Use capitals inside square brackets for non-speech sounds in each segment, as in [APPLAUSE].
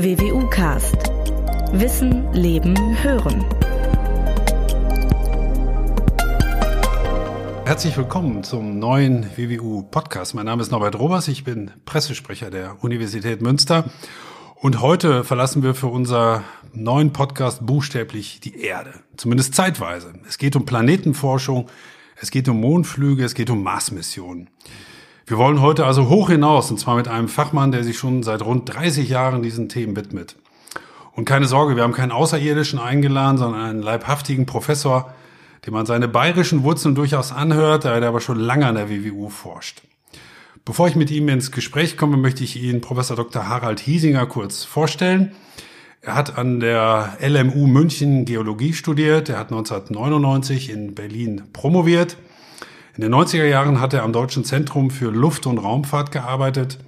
WWU Cast. Wissen, Leben, Hören. Herzlich willkommen zum neuen WWU Podcast. Mein Name ist Norbert Robers, ich bin Pressesprecher der Universität Münster und heute verlassen wir für unser neuen Podcast buchstäblich die Erde, zumindest zeitweise. Es geht um Planetenforschung, es geht um Mondflüge, es geht um Marsmissionen. Wir wollen heute also hoch hinaus, und zwar mit einem Fachmann, der sich schon seit rund 30 Jahren diesen Themen widmet. Und keine Sorge, wir haben keinen Außerirdischen eingeladen, sondern einen leibhaftigen Professor, dem man seine bayerischen Wurzeln durchaus anhört, der aber schon lange an der WWU forscht. Bevor ich mit ihm ins Gespräch komme, möchte ich Ihnen Professor Dr. Harald Hiesinger kurz vorstellen. Er hat an der LMU München Geologie studiert. Er hat 1999 in Berlin promoviert in den 90er Jahren hat er am Deutschen Zentrum für Luft- und Raumfahrt gearbeitet.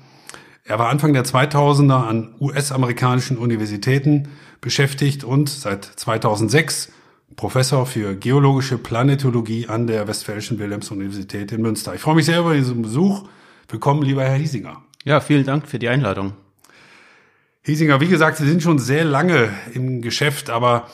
Er war Anfang der 2000er an US-amerikanischen Universitäten beschäftigt und seit 2006 Professor für geologische Planetologie an der Westfälischen Wilhelms-Universität in Münster. Ich freue mich sehr über diesen Besuch. Willkommen, lieber Herr Hiesinger. Ja, vielen Dank für die Einladung. Hiesinger, wie gesagt, Sie sind schon sehr lange im Geschäft, aber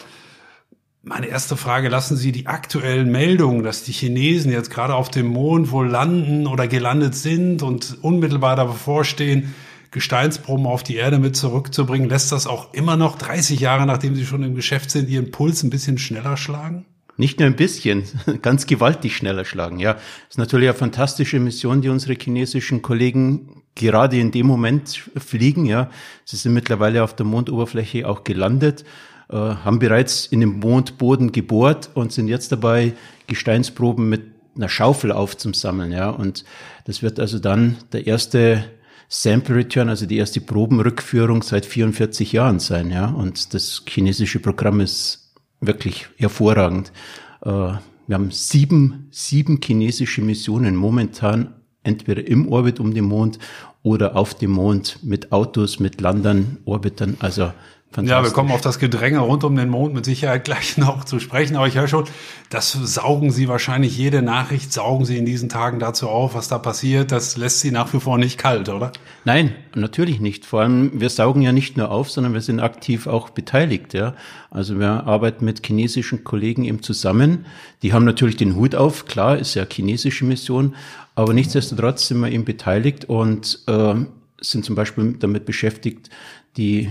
meine erste Frage, lassen Sie die aktuellen Meldungen, dass die Chinesen jetzt gerade auf dem Mond wohl landen oder gelandet sind und unmittelbar davor stehen, Gesteinsproben auf die Erde mit zurückzubringen, lässt das auch immer noch 30 Jahre, nachdem Sie schon im Geschäft sind, Ihren Puls ein bisschen schneller schlagen? Nicht nur ein bisschen, [LAUGHS] ganz gewaltig schneller schlagen, ja. Das ist natürlich eine fantastische Mission, die unsere chinesischen Kollegen gerade in dem Moment fliegen, ja. Sie sind mittlerweile auf der Mondoberfläche auch gelandet haben bereits in dem Mondboden gebohrt und sind jetzt dabei, Gesteinsproben mit einer Schaufel aufzusammeln. Ja, und das wird also dann der erste Sample Return, also die erste Probenrückführung seit 44 Jahren sein. Ja, und das chinesische Programm ist wirklich hervorragend. Äh, wir haben sieben, sieben chinesische Missionen momentan entweder im Orbit um den Mond oder auf dem Mond mit Autos, mit Landern, Orbitern. Also ja, wir kommen auf das Gedränge rund um den Mond mit Sicherheit gleich [LAUGHS] noch zu sprechen. Aber ich höre schon, das saugen Sie wahrscheinlich jede Nachricht, saugen Sie in diesen Tagen dazu auf, was da passiert. Das lässt Sie nach wie vor nicht kalt, oder? Nein, natürlich nicht. Vor allem, wir saugen ja nicht nur auf, sondern wir sind aktiv auch beteiligt. Ja, also wir arbeiten mit chinesischen Kollegen eben zusammen. Die haben natürlich den Hut auf. Klar, ist ja chinesische Mission, aber nichtsdestotrotz sind wir eben beteiligt und äh, sind zum Beispiel damit beschäftigt, die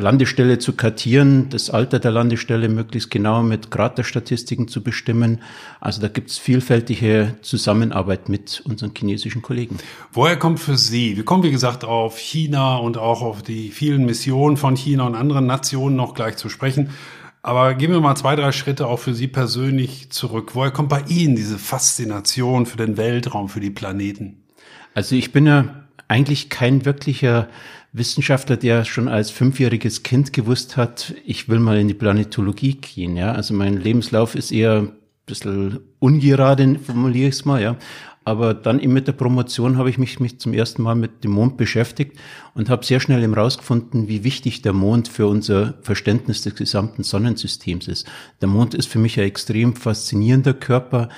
Landestelle zu kartieren, das Alter der Landestelle möglichst genau mit Kraterstatistiken zu bestimmen. Also da gibt es vielfältige Zusammenarbeit mit unseren chinesischen Kollegen. Woher kommt für Sie? Wir kommen, wie gesagt, auf China und auch auf die vielen Missionen von China und anderen Nationen noch gleich zu sprechen. Aber gehen wir mal zwei, drei Schritte auch für Sie persönlich zurück. Woher kommt bei Ihnen diese Faszination für den Weltraum, für die Planeten? Also ich bin ja eigentlich kein wirklicher Wissenschaftler, der schon als fünfjähriges Kind gewusst hat, ich will mal in die Planetologie gehen. Ja, also mein Lebenslauf ist eher ein bisschen ungerade, formuliere ich es mal. Ja, aber dann eben mit der Promotion habe ich mich, mich zum ersten Mal mit dem Mond beschäftigt und habe sehr schnell herausgefunden, wie wichtig der Mond für unser Verständnis des gesamten Sonnensystems ist. Der Mond ist für mich ein extrem faszinierender Körper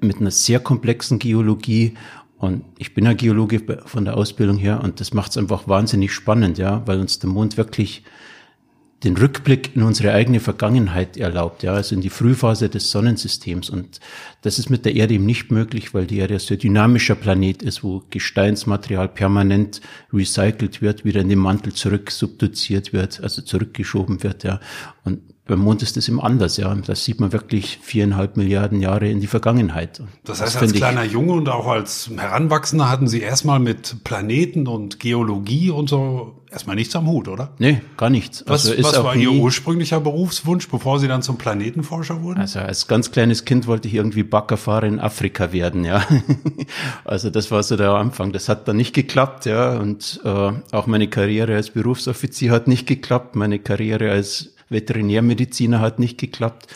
mit einer sehr komplexen Geologie und ich bin ja Geologe von der Ausbildung her und das macht es einfach wahnsinnig spannend, ja, weil uns der Mond wirklich den Rückblick in unsere eigene Vergangenheit erlaubt, ja, also in die Frühphase des Sonnensystems. Und das ist mit der Erde eben nicht möglich, weil die Erde ein sehr dynamischer Planet ist, wo Gesteinsmaterial permanent recycelt wird, wieder in den Mantel zurück subduziert wird, also zurückgeschoben wird, ja. Und beim Mond ist es eben anders, ja. Da sieht man wirklich viereinhalb Milliarden Jahre in die Vergangenheit. Das heißt, das als kleiner Junge und auch als Heranwachsender hatten Sie erstmal mit Planeten und Geologie und so erstmal nichts am Hut, oder? Nee, gar nichts. Was, also was war Ihr ursprünglicher Berufswunsch, bevor Sie dann zum Planetenforscher wurden? Also als ganz kleines Kind wollte ich irgendwie Baggerfahrer in Afrika werden, ja. [LAUGHS] also das war so der Anfang. Das hat dann nicht geklappt, ja. Und äh, auch meine Karriere als Berufsoffizier hat nicht geklappt. Meine Karriere als Veterinärmediziner hat nicht geklappt.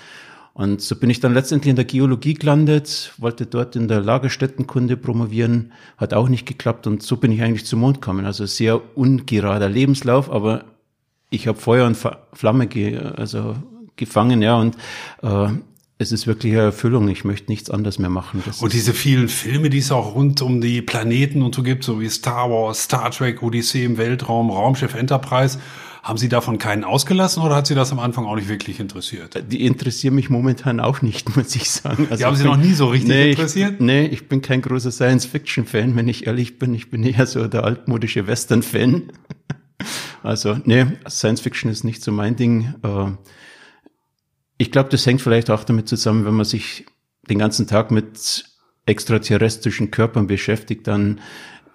Und so bin ich dann letztendlich in der Geologie gelandet, wollte dort in der Lagerstättenkunde promovieren, hat auch nicht geklappt und so bin ich eigentlich zum Mond gekommen. Also sehr ungerader Lebenslauf, aber ich habe Feuer und Flamme ge also gefangen, ja, und äh, es ist wirklich eine Erfüllung. Ich möchte nichts anderes mehr machen. Das und diese vielen Filme, die es auch rund um die Planeten und so gibt, so wie Star Wars, Star Trek, Odyssee im Weltraum, Raumschiff Enterprise, Haben Sie davon keinen ausgelassen oder hat Sie das am Anfang auch nicht wirklich interessiert? Die interessieren mich momentan auch nicht, [LAUGHS] muss ich sagen. Also Die haben Sie noch nie so richtig nee, interessiert? Ich, nee, ich bin kein großer Science-Fiction-Fan, wenn ich ehrlich bin. Ich bin eher so der altmodische Western-Fan. [LAUGHS] Also, nee, Science-Fiction ist nicht so mein Ding. Äh, ich glaube, das hängt vielleicht auch damit zusammen, wenn man sich den ganzen Tag mit extraterrestrischen Körpern beschäftigt, dann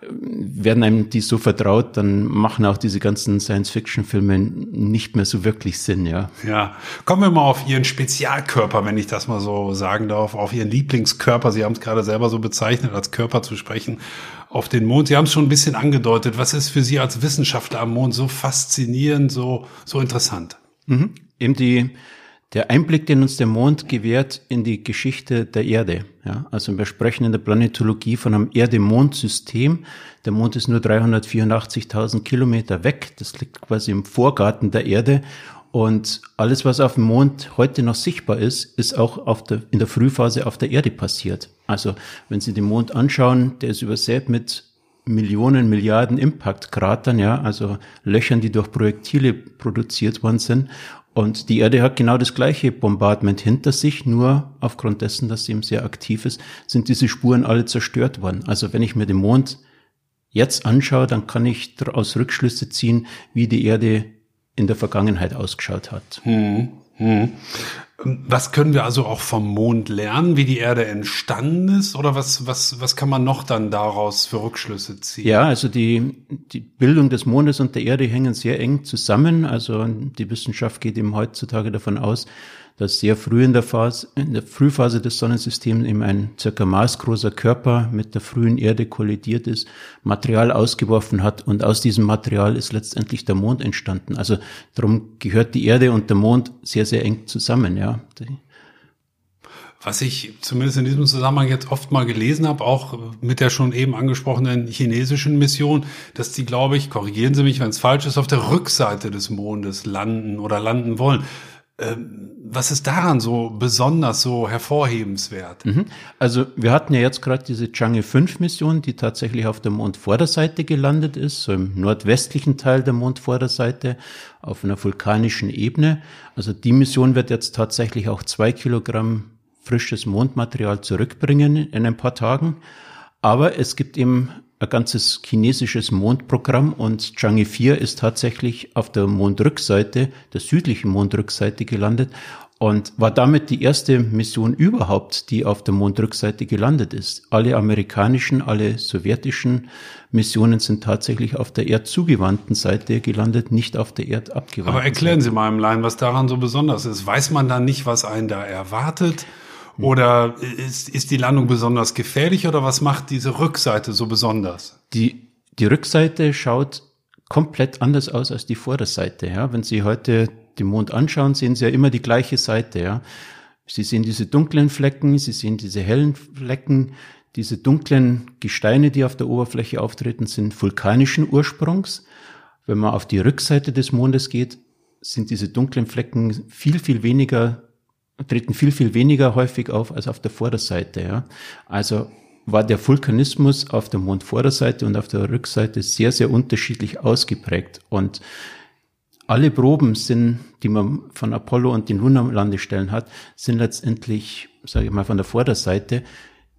werden einem die so vertraut, dann machen auch diese ganzen Science-Fiction-Filme nicht mehr so wirklich Sinn, ja. Ja, kommen wir mal auf Ihren Spezialkörper, wenn ich das mal so sagen darf, auf Ihren Lieblingskörper. Sie haben es gerade selber so bezeichnet, als Körper zu sprechen, auf den Mond. Sie haben es schon ein bisschen angedeutet. Was ist für Sie als Wissenschaftler am Mond so faszinierend, so, so interessant? Mhm. Eben die, der Einblick, den uns der Mond gewährt in die Geschichte der Erde. Ja, also wir sprechen in der Planetologie von einem Erde-Mond-System. Der Mond ist nur 384.000 Kilometer weg. Das liegt quasi im Vorgarten der Erde. Und alles, was auf dem Mond heute noch sichtbar ist, ist auch der, in der Frühphase auf der Erde passiert. Also wenn Sie den Mond anschauen, der ist übersät mit Millionen, Milliarden Impactkratern, ja, also Löchern, die durch Projektile produziert worden sind. Und die Erde hat genau das gleiche Bombardment hinter sich, nur aufgrund dessen, dass sie eben sehr aktiv ist, sind diese Spuren alle zerstört worden. Also wenn ich mir den Mond jetzt anschaue, dann kann ich daraus Rückschlüsse ziehen, wie die Erde in der Vergangenheit ausgeschaut hat. Hm, hm. Was können wir also auch vom Mond lernen, wie die Erde entstanden ist? Oder was, was, was kann man noch dann daraus für Rückschlüsse ziehen? Ja, also die, die Bildung des Mondes und der Erde hängen sehr eng zusammen. Also die Wissenschaft geht eben heutzutage davon aus, dass sehr früh in der Phase, in der Frühphase des Sonnensystems eben ein circa maßgroßer Körper mit der frühen Erde kollidiert ist, Material ausgeworfen hat und aus diesem Material ist letztendlich der Mond entstanden. Also darum gehört die Erde und der Mond sehr, sehr eng zusammen, ja. Was ich zumindest in diesem Zusammenhang jetzt oft mal gelesen habe, auch mit der schon eben angesprochenen chinesischen Mission, dass die, glaube ich, korrigieren Sie mich, wenn es falsch ist, auf der Rückseite des Mondes landen oder landen wollen. Ähm, was ist daran so besonders, so hervorhebenswert? Mhm. Also wir hatten ja jetzt gerade diese Chang'e 5 Mission, die tatsächlich auf der Mondvorderseite gelandet ist, so im nordwestlichen Teil der Mondvorderseite auf einer vulkanischen Ebene. Also die Mission wird jetzt tatsächlich auch zwei Kilogramm frisches Mondmaterial zurückbringen in ein paar Tagen. Aber es gibt eben ein ganzes chinesisches Mondprogramm und Chang'e 4 ist tatsächlich auf der Mondrückseite, der südlichen Mondrückseite gelandet und war damit die erste Mission überhaupt, die auf der Mondrückseite gelandet ist. Alle amerikanischen, alle sowjetischen Missionen sind tatsächlich auf der erdzugewandten Seite gelandet, nicht auf der erdabgewandten Aber erklären Seite. Sie mal im Laien, was daran so besonders ist. Weiß man dann nicht, was einen da erwartet? Oder ist, ist die Landung besonders gefährlich oder was macht diese Rückseite so besonders? Die, die Rückseite schaut komplett anders aus als die Vorderseite. Ja? Wenn Sie heute den Mond anschauen, sehen Sie ja immer die gleiche Seite. Ja? Sie sehen diese dunklen Flecken, Sie sehen diese hellen Flecken. Diese dunklen Gesteine, die auf der Oberfläche auftreten, sind vulkanischen Ursprungs. Wenn man auf die Rückseite des Mondes geht, sind diese dunklen Flecken viel, viel weniger treten viel, viel weniger häufig auf als auf der Vorderseite. Ja. Also war der Vulkanismus auf der Mondvorderseite und auf der Rückseite sehr, sehr unterschiedlich ausgeprägt. Und alle Proben sind, die man von Apollo und den Lunarlandestellen hat, sind letztendlich, sage ich mal, von der Vorderseite.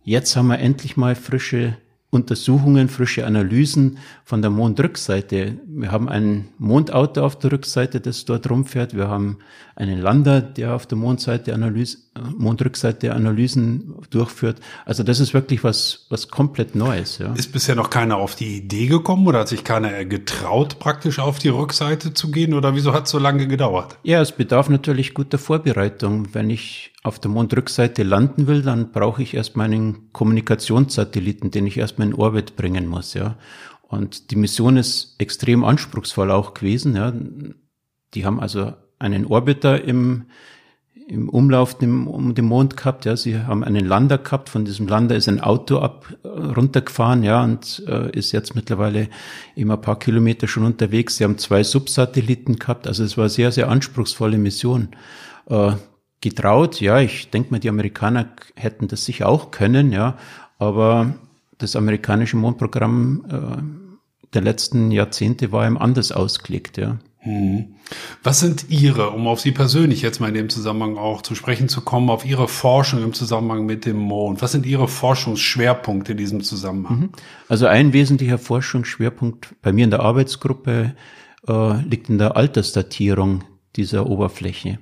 Jetzt haben wir endlich mal frische Untersuchungen, frische Analysen von der Mondrückseite. Wir haben ein Mondauto auf der Rückseite, das dort rumfährt. Wir haben einen Lander, der auf der Mondseite Analyse, Mondrückseite Analysen durchführt. Also das ist wirklich was, was komplett Neues. Ja. Ist bisher noch keiner auf die Idee gekommen oder hat sich keiner getraut, praktisch auf die Rückseite zu gehen oder wieso hat es so lange gedauert? Ja, es bedarf natürlich guter Vorbereitung. Wenn ich auf der Mondrückseite landen will, dann brauche ich erst meinen Kommunikationssatelliten, den ich erstmal in Orbit bringen muss, ja. Und die Mission ist extrem anspruchsvoll auch gewesen, ja. Die haben also einen Orbiter im, im Umlauf dem, um den Mond gehabt, ja. Sie haben einen Lander gehabt. Von diesem Lander ist ein Auto ab, runtergefahren, ja, und äh, ist jetzt mittlerweile immer ein paar Kilometer schon unterwegs. Sie haben zwei Subsatelliten gehabt. Also es war sehr, sehr anspruchsvolle Mission. Äh, getraut. Ja, ich denke mal, die Amerikaner hätten das sicher auch können, ja, aber das amerikanische Mondprogramm äh, der letzten Jahrzehnte war ihm anders ausgelegt, ja. Hm. Was sind Ihre, um auf Sie persönlich jetzt mal in dem Zusammenhang auch zu sprechen zu kommen, auf Ihre Forschung im Zusammenhang mit dem Mond? Was sind Ihre Forschungsschwerpunkte in diesem Zusammenhang? Mhm. Also ein wesentlicher Forschungsschwerpunkt bei mir in der Arbeitsgruppe äh, liegt in der Altersdatierung dieser Oberfläche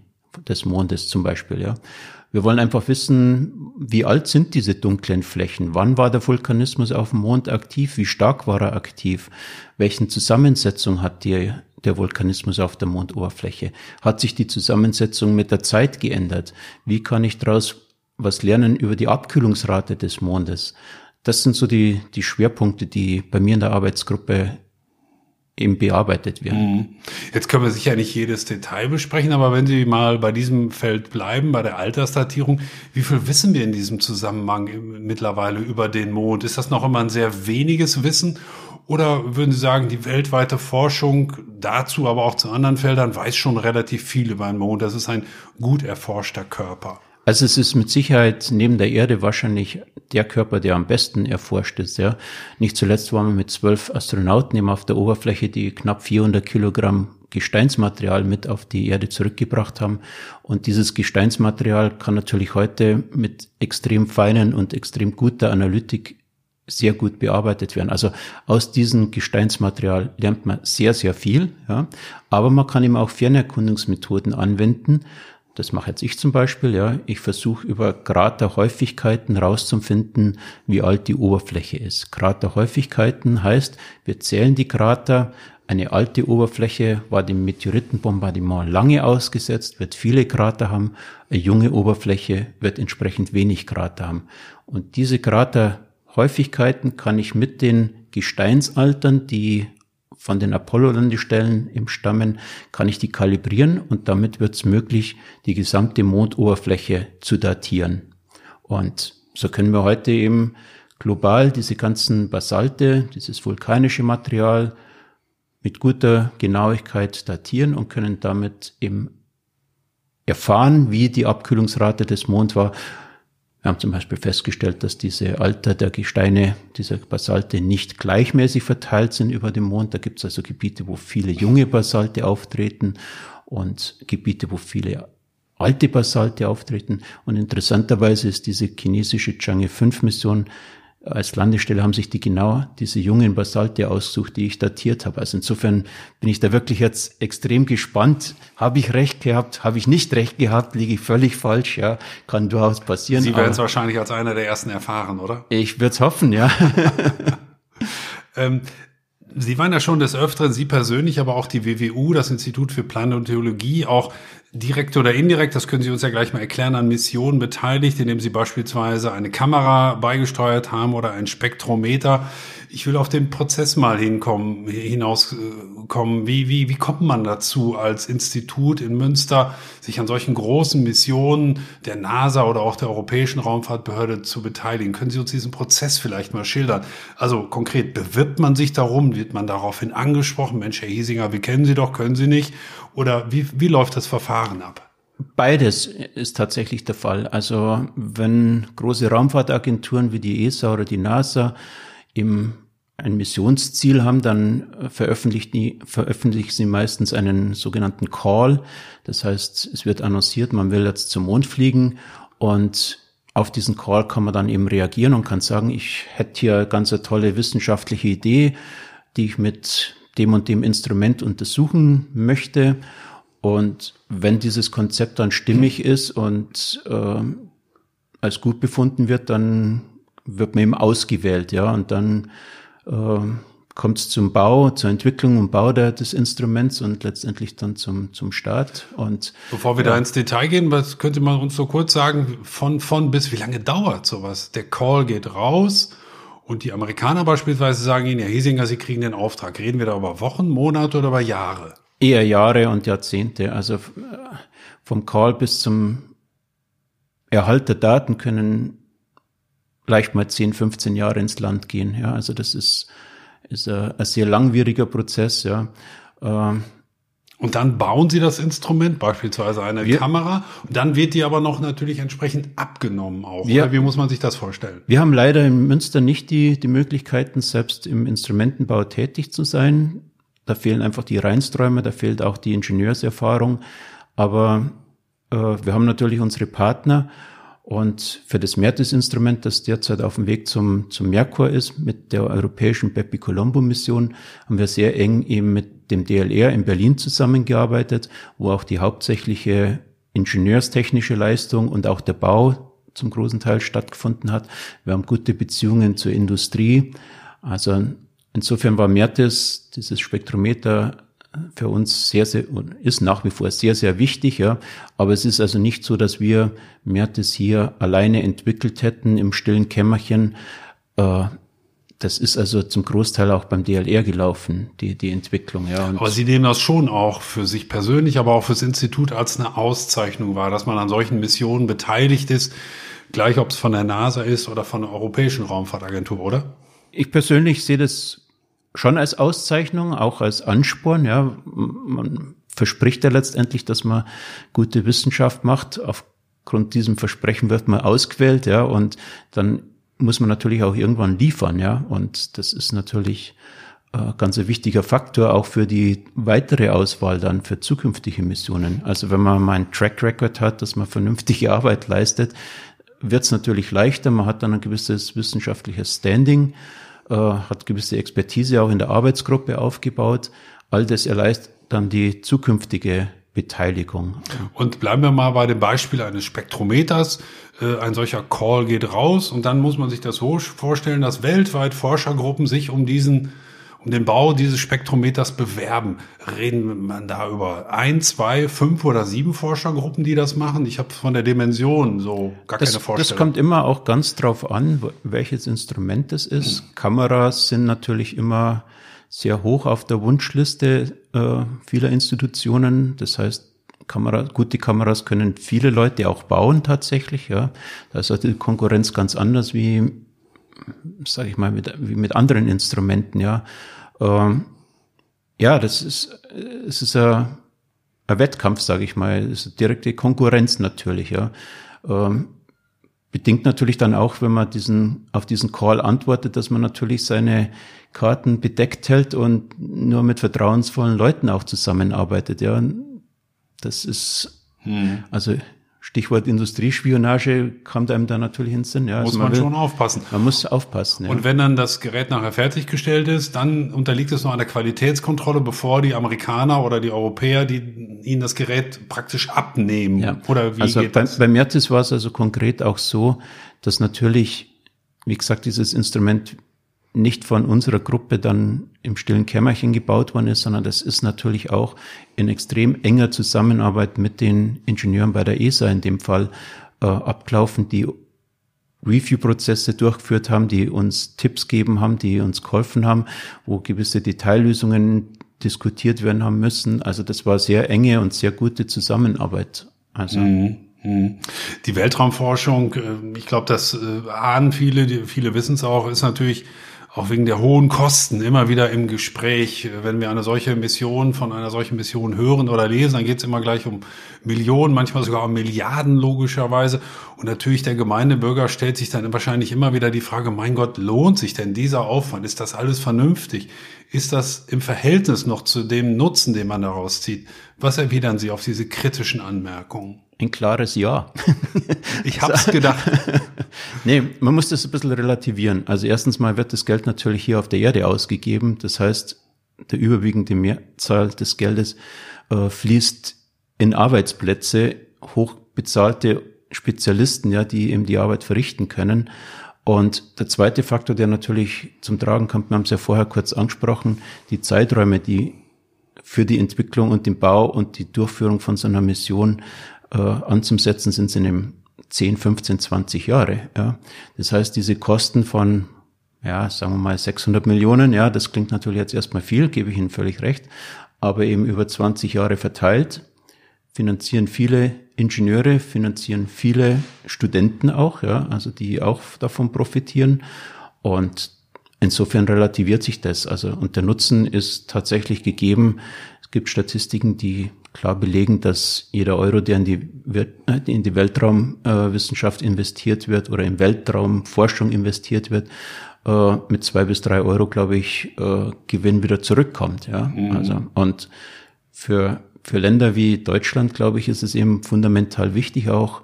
des Mondes zum Beispiel. Ja. Wir wollen einfach wissen, wie alt sind diese dunklen Flächen? Wann war der Vulkanismus auf dem Mond aktiv? Wie stark war er aktiv? Welchen Zusammensetzung hat die, der Vulkanismus auf der Mondoberfläche? Hat sich die Zusammensetzung mit der Zeit geändert? Wie kann ich daraus was lernen über die Abkühlungsrate des Mondes? Das sind so die, die Schwerpunkte, die bei mir in der Arbeitsgruppe eben bearbeitet werden. Mhm. Jetzt können wir sicher nicht jedes Detail besprechen, aber wenn Sie mal bei diesem Feld bleiben, bei der Altersdatierung, wie viel wissen wir in diesem Zusammenhang mittlerweile über den Mond? Ist das noch immer ein sehr weniges Wissen? Oder würden Sie sagen, die weltweite Forschung dazu, aber auch zu anderen Feldern, weiß schon relativ viel über den Mond? Das ist ein gut erforschter Körper. Also es ist mit Sicherheit neben der Erde wahrscheinlich der Körper, der am besten erforscht ist. Ja. Nicht zuletzt waren wir mit zwölf Astronauten eben auf der Oberfläche, die knapp 400 Kilogramm Gesteinsmaterial mit auf die Erde zurückgebracht haben. Und dieses Gesteinsmaterial kann natürlich heute mit extrem feinen und extrem guter Analytik sehr gut bearbeitet werden. Also aus diesem Gesteinsmaterial lernt man sehr, sehr viel. Ja. Aber man kann eben auch Fernerkundungsmethoden anwenden das mache jetzt ich zum Beispiel, ja. Ich versuche über Kraterhäufigkeiten rauszufinden, wie alt die Oberfläche ist. Kraterhäufigkeiten heißt, wir zählen die Krater. Eine alte Oberfläche war dem Meteoritenbombardement lange ausgesetzt, wird viele Krater haben. Eine junge Oberfläche wird entsprechend wenig Krater haben. Und diese Kraterhäufigkeiten kann ich mit den Gesteinsaltern, die von den Apollo-Landestellen im Stammen, kann ich die kalibrieren und damit wird es möglich, die gesamte Mondoberfläche zu datieren. Und so können wir heute eben global diese ganzen Basalte, dieses vulkanische Material mit guter Genauigkeit datieren und können damit eben erfahren, wie die Abkühlungsrate des Monds war wir haben zum Beispiel festgestellt, dass diese Alter der Gesteine, dieser Basalte nicht gleichmäßig verteilt sind über dem Mond. Da gibt es also Gebiete, wo viele junge Basalte auftreten und Gebiete, wo viele alte Basalte auftreten. Und interessanterweise ist diese chinesische Chang'e 5 Mission als Landestelle haben sich die genau diese jungen Basalte ausgesucht, die ich datiert habe. Also insofern bin ich da wirklich jetzt extrem gespannt. Habe ich recht gehabt? Habe ich nicht recht gehabt? Liege ich völlig falsch? Ja, kann durchaus passieren. Sie werden es wahrscheinlich als einer der ersten erfahren, oder? Ich würde es hoffen, ja. [LAUGHS] ähm, Sie waren ja schon des Öfteren, Sie persönlich, aber auch die WWU, das Institut für Planetologie, auch direkt oder indirekt, das können Sie uns ja gleich mal erklären, an Missionen beteiligt, indem Sie beispielsweise eine Kamera beigesteuert haben oder ein Spektrometer. Ich will auf den Prozess mal hinkommen, hinauskommen. Wie, wie, wie kommt man dazu, als Institut in Münster sich an solchen großen Missionen der NASA oder auch der Europäischen Raumfahrtbehörde zu beteiligen? Können Sie uns diesen Prozess vielleicht mal schildern? Also konkret, bewirbt man sich darum? Wird man daraufhin angesprochen? Mensch, Herr Hiesinger, wir kennen Sie doch, können Sie nicht? Oder wie, wie läuft das Verfahren ab? Beides ist tatsächlich der Fall. Also wenn große Raumfahrtagenturen wie die ESA oder die NASA im ein Missionsziel haben, dann veröffentlichen, die, veröffentlichen sie meistens einen sogenannten Call. Das heißt, es wird annonciert, man will jetzt zum Mond fliegen und auf diesen Call kann man dann eben reagieren und kann sagen, ich hätte hier ganz eine tolle wissenschaftliche Idee, die ich mit dem und dem Instrument untersuchen möchte. Und wenn dieses Konzept dann stimmig ist und äh, als gut befunden wird, dann wird man eben ausgewählt, ja, und dann äh, kommt es zum Bau, zur Entwicklung und Bau der, des Instruments und letztendlich dann zum, zum Start. Und bevor wir ja. da ins Detail gehen, was könnte man uns so kurz sagen, von, von bis wie lange dauert sowas? Der Call geht raus und die Amerikaner beispielsweise sagen Ihnen, Herr Hiesinger, Sie kriegen den Auftrag. Reden wir da über Wochen, Monate oder über Jahre? Eher Jahre und Jahrzehnte. Also äh, vom Call bis zum Erhalt der Daten können leicht mal 10, 15 Jahre ins Land gehen. Ja, also das ist, ist ein, ein sehr langwieriger Prozess. Ja. Ähm, und dann bauen Sie das Instrument, beispielsweise eine wir, Kamera, und dann wird die aber noch natürlich entsprechend abgenommen auch. Wir, Wie muss man sich das vorstellen? Wir haben leider in Münster nicht die, die Möglichkeiten, selbst im Instrumentenbau tätig zu sein. Da fehlen einfach die Reinsträume, da fehlt auch die Ingenieurserfahrung. Aber äh, wir haben natürlich unsere Partner und für das Mertes-Instrument, das derzeit auf dem Weg zum, zum Merkur ist, mit der europäischen Bepi Colombo Mission, haben wir sehr eng eben mit dem DLR in Berlin zusammengearbeitet, wo auch die hauptsächliche ingenieurstechnische Leistung und auch der Bau zum großen Teil stattgefunden hat. Wir haben gute Beziehungen zur Industrie. Also insofern war Mertes, dieses Spektrometer, für uns sehr, sehr, ist nach wie vor sehr, sehr wichtig, ja. Aber es ist also nicht so, dass wir Mertes hier alleine entwickelt hätten im stillen Kämmerchen. Äh, das ist also zum Großteil auch beim DLR gelaufen, die, die Entwicklung, ja. Und aber Sie nehmen das schon auch für sich persönlich, aber auch fürs Institut als eine Auszeichnung wahr, dass man an solchen Missionen beteiligt ist, gleich ob es von der NASA ist oder von der Europäischen Raumfahrtagentur, oder? Ich persönlich sehe das schon als Auszeichnung, auch als Ansporn. Ja, man verspricht ja letztendlich, dass man gute Wissenschaft macht. Aufgrund diesem Versprechen wird man ausgewählt, ja, und dann muss man natürlich auch irgendwann liefern, ja, und das ist natürlich äh, ganz ein wichtiger Faktor auch für die weitere Auswahl dann für zukünftige Missionen. Also wenn man mal einen Track Record hat, dass man vernünftige Arbeit leistet, wird es natürlich leichter. Man hat dann ein gewisses wissenschaftliches Standing äh, hat gewisse Expertise auch in der Arbeitsgruppe aufgebaut. All das erleichtert dann die zukünftige Beteiligung. Und bleiben wir mal bei dem Beispiel eines Spektrometers. Äh, ein solcher Call geht raus und dann muss man sich das so vorstellen, dass weltweit Forschergruppen sich um diesen um den Bau dieses Spektrometers bewerben. Reden man da über ein, zwei, fünf oder sieben Forschergruppen, die das machen? Ich habe von der Dimension so gar das, keine Vorstellung. Das kommt immer auch ganz drauf an, welches Instrument es ist. Hm. Kameras sind natürlich immer sehr hoch auf der Wunschliste äh, vieler Institutionen. Das heißt, Kamera, gute Kameras können viele Leute auch bauen tatsächlich. Ja, da ist die Konkurrenz ganz anders wie, sage ich mal, mit, wie mit anderen Instrumenten. Ja, ähm, ja, das ist, es ist ein, ein Wettkampf, sage ich mal. Es ist direkte Konkurrenz natürlich, ja. Ähm, bedingt natürlich dann auch, wenn man diesen, auf diesen Call antwortet, dass man natürlich seine Karten bedeckt hält und nur mit vertrauensvollen Leuten auch zusammenarbeitet, ja. Das ist, hm. also Stichwort Industriespionage kommt einem da natürlich ins Sinn. Ja, muss also man, man will, schon aufpassen. Man muss aufpassen. Ja. Und wenn dann das Gerät nachher fertiggestellt ist, dann unterliegt es noch einer Qualitätskontrolle, bevor die Amerikaner oder die Europäer die ihnen das Gerät praktisch abnehmen. Ja. Oder wie also geht bei, das? Bei Mertis war es also konkret auch so, dass natürlich, wie gesagt, dieses Instrument nicht von unserer Gruppe dann im stillen Kämmerchen gebaut worden ist, sondern das ist natürlich auch in extrem enger Zusammenarbeit mit den Ingenieuren bei der ESA in dem Fall äh, abgelaufen, die Review-Prozesse durchgeführt haben, die uns Tipps geben haben, die uns geholfen haben, wo gewisse Detaillösungen diskutiert werden haben müssen. Also das war sehr enge und sehr gute Zusammenarbeit. Also mhm. mhm. Die Weltraumforschung, äh, ich glaube, das äh, ahnen viele, viele wissen es auch, ist natürlich auch wegen der hohen Kosten immer wieder im Gespräch. Wenn wir eine solche Mission von einer solchen Mission hören oder lesen, dann geht es immer gleich um Millionen, manchmal sogar um Milliarden logischerweise. Und natürlich der Gemeindebürger stellt sich dann wahrscheinlich immer wieder die Frage, mein Gott, lohnt sich denn dieser Aufwand? Ist das alles vernünftig? Ist das im Verhältnis noch zu dem Nutzen, den man daraus zieht? Was erwidern Sie auf diese kritischen Anmerkungen? Ein klares Ja. [LAUGHS] ich hab's gedacht. nee, man muss das ein bisschen relativieren. Also erstens mal wird das Geld natürlich hier auf der Erde ausgegeben. Das heißt, der überwiegende Mehrzahl des Geldes äh, fließt in Arbeitsplätze, hochbezahlte Spezialisten, ja, die eben die Arbeit verrichten können. Und der zweite Faktor, der natürlich zum Tragen kommt, wir haben es ja vorher kurz angesprochen, die Zeiträume, die für die Entwicklung und den Bau und die Durchführung von so einer Mission äh, anzusetzen, sind sie in 10, 15, 20 Jahre. Ja. Das heißt, diese Kosten von, ja, sagen wir mal 600 Millionen, ja, das klingt natürlich jetzt erstmal viel, gebe ich Ihnen völlig recht, aber eben über 20 Jahre verteilt, finanzieren viele Ingenieure, finanzieren viele Studenten auch, ja, also die auch davon profitieren und insofern relativiert sich das. Also, und der Nutzen ist tatsächlich gegeben. Es gibt Statistiken, die klar belegen, dass jeder Euro, der in die, in die Weltraumwissenschaft investiert wird oder in Weltraumforschung investiert wird, äh, mit zwei bis drei Euro, glaube ich, äh, Gewinn wieder zurückkommt. Ja, mhm. also und für für Länder wie Deutschland, glaube ich, ist es eben fundamental wichtig, auch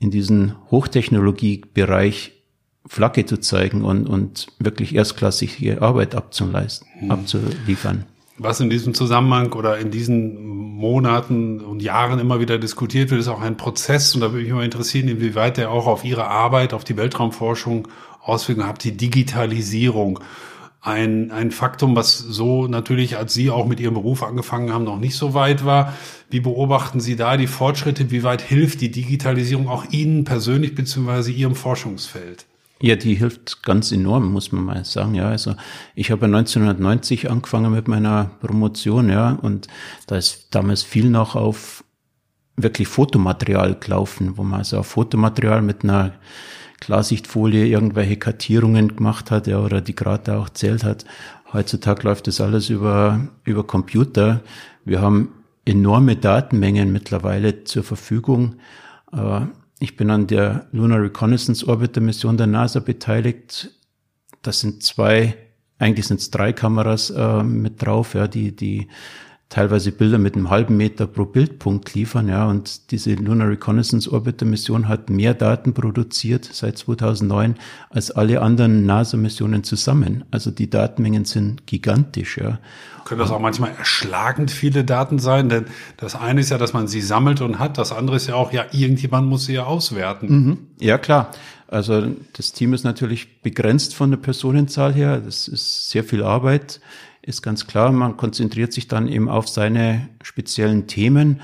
in diesen Hochtechnologiebereich Flagge zu zeigen und, und wirklich erstklassige Arbeit abzuleisten, mhm. abzuliefern. Was in diesem Zusammenhang oder in diesen Monaten und Jahren immer wieder diskutiert wird, ist auch ein Prozess. Und da würde mich mal interessieren, inwieweit der auch auf Ihre Arbeit, auf die Weltraumforschung Auswirkungen hat, die Digitalisierung. Ein, ein Faktum, was so natürlich, als Sie auch mit Ihrem Beruf angefangen haben, noch nicht so weit war. Wie beobachten Sie da die Fortschritte? Wie weit hilft die Digitalisierung auch Ihnen persönlich beziehungsweise Ihrem Forschungsfeld? Ja, die hilft ganz enorm, muss man mal sagen. Ja, also ich habe 1990 angefangen mit meiner Promotion, ja, und da ist damals viel noch auf wirklich Fotomaterial gelaufen, wo man also auf Fotomaterial mit einer Klarsichtfolie irgendwelche Kartierungen gemacht hat, ja, oder die gerade auch zählt hat. Heutzutage läuft das alles über, über Computer. Wir haben enorme Datenmengen mittlerweile zur Verfügung. Äh, ich bin an der Lunar Reconnaissance Orbiter Mission der NASA beteiligt. Das sind zwei, eigentlich sind es drei Kameras äh, mit drauf, ja, die, die teilweise Bilder mit einem halben Meter pro Bildpunkt liefern, ja, und diese Lunar Reconnaissance Orbiter Mission hat mehr Daten produziert seit 2009 als alle anderen NASA-Missionen zusammen. Also die Datenmengen sind gigantisch, ja. Können das auch manchmal erschlagend viele Daten sein? Denn das eine ist ja, dass man sie sammelt und hat. Das andere ist ja auch, ja, irgendjemand muss sie ja auswerten. Mhm. Ja, klar. Also das Team ist natürlich begrenzt von der Personenzahl her. Das ist sehr viel Arbeit ist ganz klar, man konzentriert sich dann eben auf seine speziellen Themen.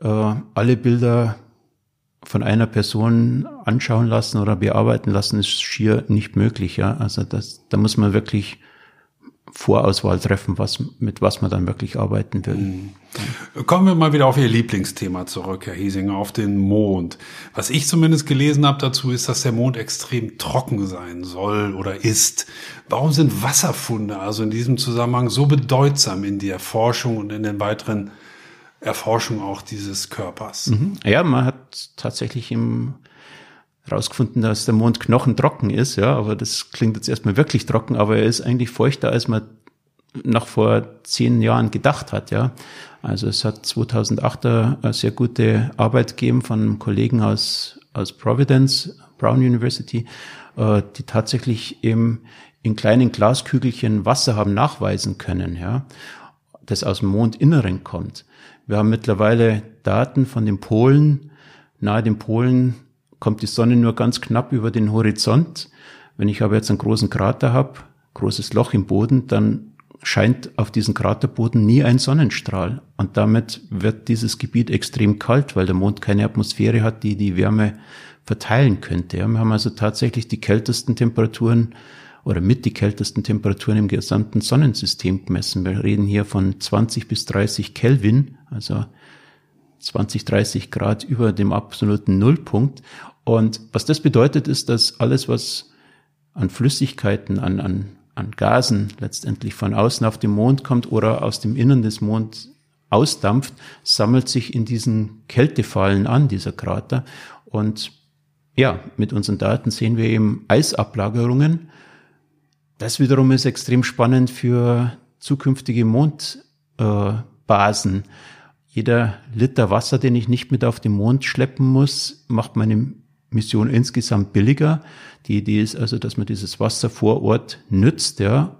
Äh, alle Bilder von einer Person anschauen lassen oder bearbeiten lassen, ist schier nicht möglich. Ja? Also das, da muss man wirklich Vorauswahl treffen, was, mit was man dann wirklich arbeiten will. Mhm. Kommen wir mal wieder auf Ihr Lieblingsthema zurück, Herr Hiesinger, auf den Mond. Was ich zumindest gelesen habe dazu, ist, dass der Mond extrem trocken sein soll oder ist. Warum sind Wasserfunde also in diesem Zusammenhang so bedeutsam in der Forschung und in den weiteren Erforschung auch dieses Körpers? Mhm. Ja, man hat tatsächlich im rausgefunden, dass der Mond knochentrocken ist, ja, aber das klingt jetzt erstmal wirklich trocken, aber er ist eigentlich feuchter, als man noch vor zehn Jahren gedacht hat, ja. Also es hat 2008 eine sehr gute Arbeit gegeben von einem Kollegen aus, aus Providence, Brown University, äh, die tatsächlich eben in kleinen Glaskügelchen Wasser haben nachweisen können, ja, das aus dem Mondinneren kommt. Wir haben mittlerweile Daten von den Polen, nahe den Polen kommt die Sonne nur ganz knapp über den Horizont. Wenn ich aber jetzt einen großen Krater habe, großes Loch im Boden, dann scheint auf diesem Kraterboden nie ein Sonnenstrahl. Und damit wird dieses Gebiet extrem kalt, weil der Mond keine Atmosphäre hat, die die Wärme verteilen könnte. wir haben also tatsächlich die kältesten Temperaturen oder mit die kältesten Temperaturen im gesamten Sonnensystem gemessen. Wir reden hier von 20 bis 30 Kelvin, also 20, 30 Grad über dem absoluten Nullpunkt. Und was das bedeutet, ist, dass alles, was an Flüssigkeiten, an, an, an Gasen letztendlich von außen auf den Mond kommt oder aus dem Innern des Monds ausdampft, sammelt sich in diesen Kältefallen an, dieser Krater. Und ja, mit unseren Daten sehen wir eben Eisablagerungen. Das wiederum ist extrem spannend für zukünftige Mondbasen. Äh, jeder Liter Wasser, den ich nicht mit auf den Mond schleppen muss, macht meine Mission insgesamt billiger. Die Idee ist also, dass man dieses Wasser vor Ort nützt, ja,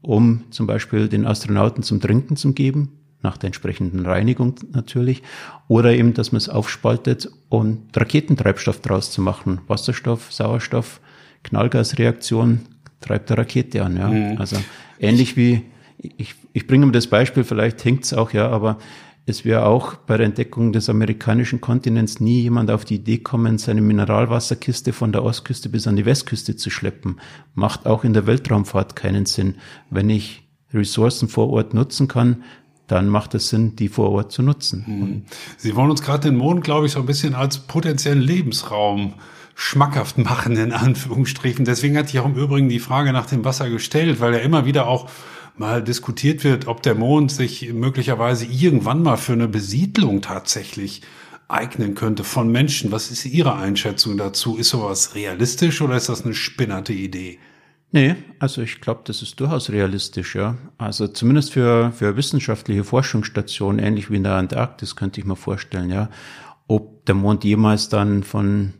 um zum Beispiel den Astronauten zum Trinken zu geben, nach der entsprechenden Reinigung natürlich, oder eben, dass man es aufspaltet und Raketentreibstoff draus zu machen. Wasserstoff, Sauerstoff, Knallgasreaktion treibt der Rakete an, ja. Mhm. Also ähnlich wie, ich, ich bringe mir das Beispiel, vielleicht hinkt's auch, ja, aber es wäre auch bei der Entdeckung des amerikanischen Kontinents nie jemand auf die Idee kommen, seine Mineralwasserkiste von der Ostküste bis an die Westküste zu schleppen. Macht auch in der Weltraumfahrt keinen Sinn. Wenn ich Ressourcen vor Ort nutzen kann, dann macht es Sinn, die vor Ort zu nutzen. Hm. Sie wollen uns gerade den Mond, glaube ich, so ein bisschen als potenziellen Lebensraum schmackhaft machen, in Anführungsstrichen. Deswegen hatte ich auch im Übrigen die Frage nach dem Wasser gestellt, weil er immer wieder auch mal diskutiert wird, ob der Mond sich möglicherweise irgendwann mal für eine Besiedlung tatsächlich eignen könnte von Menschen. Was ist Ihre Einschätzung dazu? Ist sowas realistisch oder ist das eine spinnerte Idee? Nee, also ich glaube, das ist durchaus realistisch, ja. Also zumindest für, für wissenschaftliche Forschungsstationen, ähnlich wie in der Antarktis, könnte ich mir vorstellen, ja. Ob der Mond jemals dann von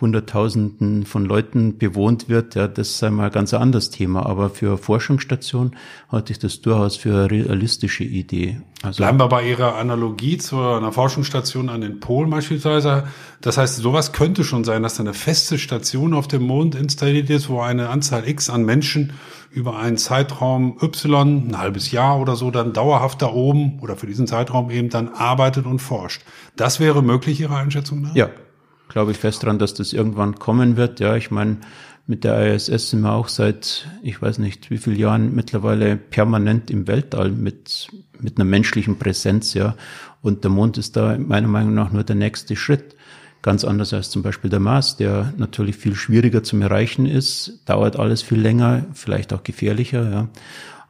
Hunderttausenden von Leuten bewohnt wird, ja, das sei mal ganz anderes Thema. Aber für Forschungsstationen halte ich das durchaus für eine realistische Idee. Also Bleiben wir bei Ihrer Analogie zu einer Forschungsstation an den Polen beispielsweise. Das heißt, sowas könnte schon sein, dass eine feste Station auf dem Mond installiert ist, wo eine Anzahl X an Menschen über einen Zeitraum Y, ein halbes Jahr oder so, dann dauerhaft da oben oder für diesen Zeitraum eben dann arbeitet und forscht. Das wäre möglich, Ihrer Einschätzung nach? Ja, glaube ich fest dran, dass das irgendwann kommen wird. Ja, ich meine, mit der ISS sind wir auch seit, ich weiß nicht, wie viele Jahren mittlerweile permanent im Weltall mit, mit einer menschlichen Präsenz, ja. Und der Mond ist da meiner Meinung nach nur der nächste Schritt. Ganz anders als zum Beispiel der Mars, der natürlich viel schwieriger zum Erreichen ist, dauert alles viel länger, vielleicht auch gefährlicher, ja.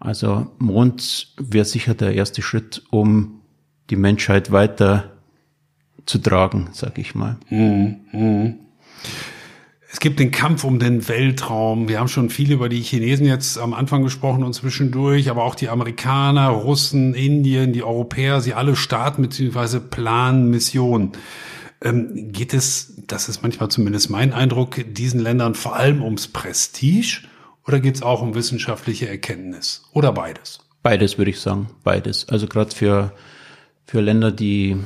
Also Mond wäre sicher der erste Schritt, um die Menschheit weiter zu tragen, sag ich mal. Mhm, mh. Es gibt den Kampf um den Weltraum. Wir haben schon viel über die Chinesen jetzt am Anfang gesprochen und zwischendurch, aber auch die Amerikaner, Russen, Indien, die Europäer, sie alle starten bzw. planen Missionen. Ähm, geht es, das ist manchmal zumindest mein Eindruck, diesen Ländern vor allem ums Prestige oder geht es auch um wissenschaftliche Erkenntnis oder beides? Beides würde ich sagen, beides. Also gerade für, für Länder, die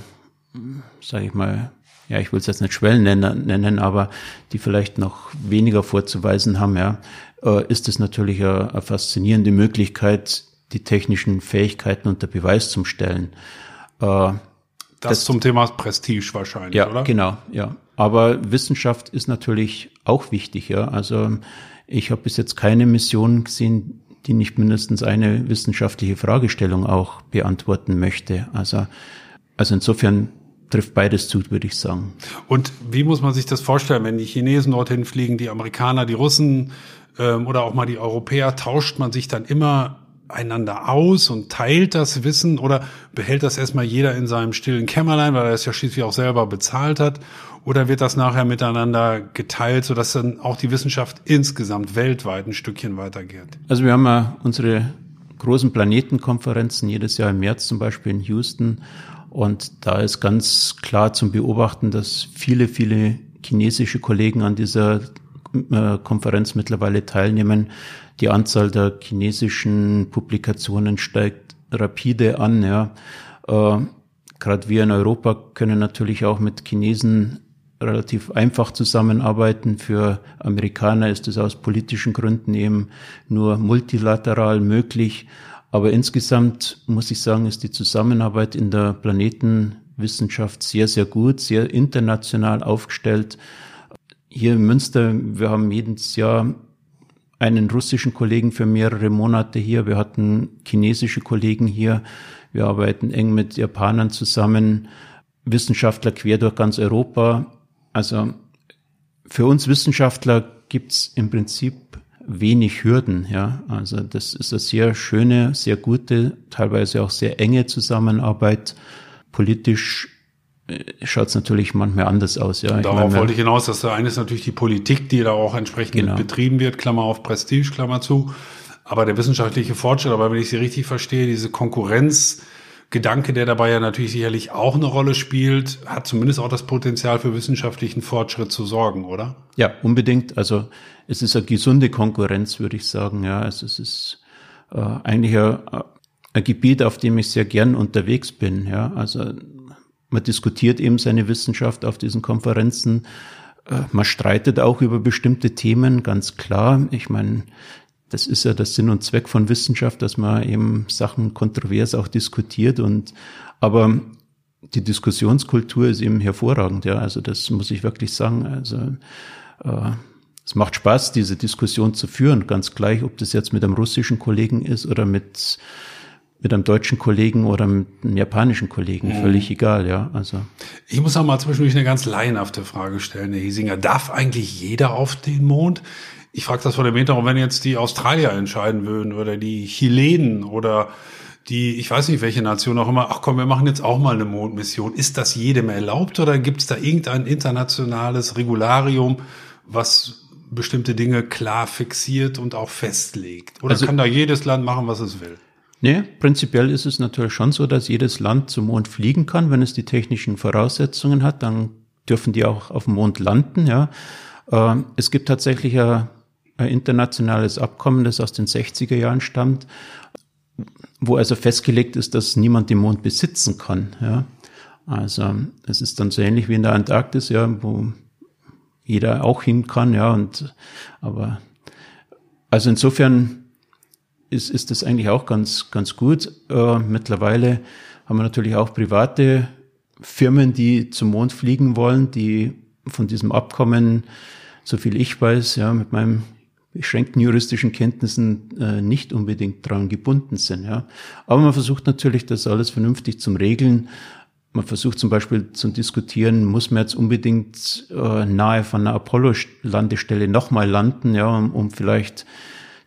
sage ich mal, ja, ich will es jetzt nicht Schwellenländer nennen, aber die vielleicht noch weniger vorzuweisen haben, ja, äh, ist es natürlich eine, eine faszinierende Möglichkeit, die technischen Fähigkeiten unter Beweis zu stellen. Äh, das, das, zum Thema Prestige wahrscheinlich, ja, oder? Genau, ja. Aber Wissenschaft ist natürlich auch wichtig, ja. Also ich habe bis jetzt keine Mission gesehen, die nicht mindestens eine wissenschaftliche Fragestellung auch beantworten möchte. Also, also insofern trifft beides zu, würde ich sagen. Und wie muss man sich das vorstellen, wenn die Chinesen dorthin fliegen, die Amerikaner, die Russen ähm, oder auch mal die Europäer, tauscht man sich dann immer einander aus und teilt das Wissen oder behält das erstmal jeder in seinem stillen Kämmerlein, weil er es ja schließlich auch selber bezahlt hat? Oder wird das nachher miteinander geteilt, sodass dann auch die Wissenschaft insgesamt weltweit ein Stückchen weitergeht? Also wir haben ja unsere großen Planetenkonferenzen jedes Jahr im März zum Beispiel in Houston und da ist ganz klar zum Beobachten, dass viele, viele chinesische Kollegen an dieser äh, Konferenz mittlerweile teilnehmen. Die Anzahl der chinesischen Publikationen steigt rapide an. Ja. Äh, Gerade wir in Europa können natürlich auch mit Chinesen relativ einfach zusammenarbeiten. Für Amerikaner ist es aus politischen Gründen eben nur multilateral möglich. Aber insgesamt muss ich sagen, ist die Zusammenarbeit in der Planetenwissenschaft sehr, sehr gut, sehr international aufgestellt. Hier in Münster, wir haben jedes Jahr einen russischen Kollegen für mehrere Monate hier. Wir hatten chinesische Kollegen hier. Wir arbeiten eng mit Japanern zusammen. Wissenschaftler quer durch ganz Europa. Also für uns Wissenschaftler gibt's im Prinzip wenig Hürden, ja. Also das ist eine sehr schöne, sehr gute, teilweise auch sehr enge Zusammenarbeit. Politisch äh, schaut es natürlich manchmal anders aus, ja. Darauf meine, wollte ich hinaus, dass da eine ist natürlich die Politik, die da auch entsprechend genau. betrieben wird, Klammer auf Prestige, Klammer zu. Aber der wissenschaftliche Fortschritt, aber wenn ich Sie richtig verstehe, diese Konkurrenz, Gedanke, der dabei ja natürlich sicherlich auch eine Rolle spielt, hat zumindest auch das Potenzial für wissenschaftlichen Fortschritt zu sorgen, oder? Ja, unbedingt. Also es ist eine gesunde Konkurrenz, würde ich sagen. Ja, also es ist äh, eigentlich ein, ein Gebiet, auf dem ich sehr gern unterwegs bin. Ja, also man diskutiert eben seine Wissenschaft auf diesen Konferenzen. Äh, man streitet auch über bestimmte Themen, ganz klar. Ich meine, das ist ja der Sinn und Zweck von Wissenschaft, dass man eben Sachen kontrovers auch diskutiert und aber die Diskussionskultur ist eben hervorragend, ja. Also das muss ich wirklich sagen. Also äh, es macht Spaß, diese Diskussion zu führen, ganz gleich, ob das jetzt mit einem russischen Kollegen ist oder mit mit einem deutschen Kollegen oder mit einem japanischen Kollegen, mhm. völlig egal, ja. Also ich muss auch mal zwischendurch eine ganz laienhafte Frage stellen, Herr Hiesinger. Darf eigentlich jeder auf den Mond? Ich frage das vor dem Hintergrund, wenn jetzt die Australier entscheiden würden oder die Chilenen oder die, ich weiß nicht, welche Nation auch immer, ach komm, wir machen jetzt auch mal eine Mondmission. Ist das jedem erlaubt oder gibt es da irgendein internationales Regularium, was bestimmte Dinge klar fixiert und auch festlegt? Oder Also- kann da jedes Land machen, was es will? Nee, prinzipiell ist es natürlich schon so, dass jedes Land zum Mond fliegen kann, wenn es die technischen Voraussetzungen hat, dann dürfen die auch auf dem Mond landen, ja. Ähm, Es gibt tatsächlich ein, ein internationales Abkommen, das aus den 60er Jahren stammt, wo also festgelegt ist, dass niemand den Mond besitzen kann, ja. Also, es ist dann so ähnlich wie in der Antarktis, ja, wo jeder auch hin kann, ja, und, aber, also insofern, ist, ist das eigentlich auch ganz, ganz gut. Äh, mittlerweile haben wir natürlich auch private Firmen, die zum Mond fliegen wollen, die von diesem Abkommen, so viel ich weiß, ja, mit meinen beschränkten juristischen Kenntnissen äh, nicht unbedingt daran gebunden sind. Ja. Aber man versucht natürlich, das alles vernünftig zum Regeln. Man versucht zum Beispiel zu diskutieren, muss man jetzt unbedingt äh, nahe von einer Apollo-Landestelle nochmal landen, ja, um, um vielleicht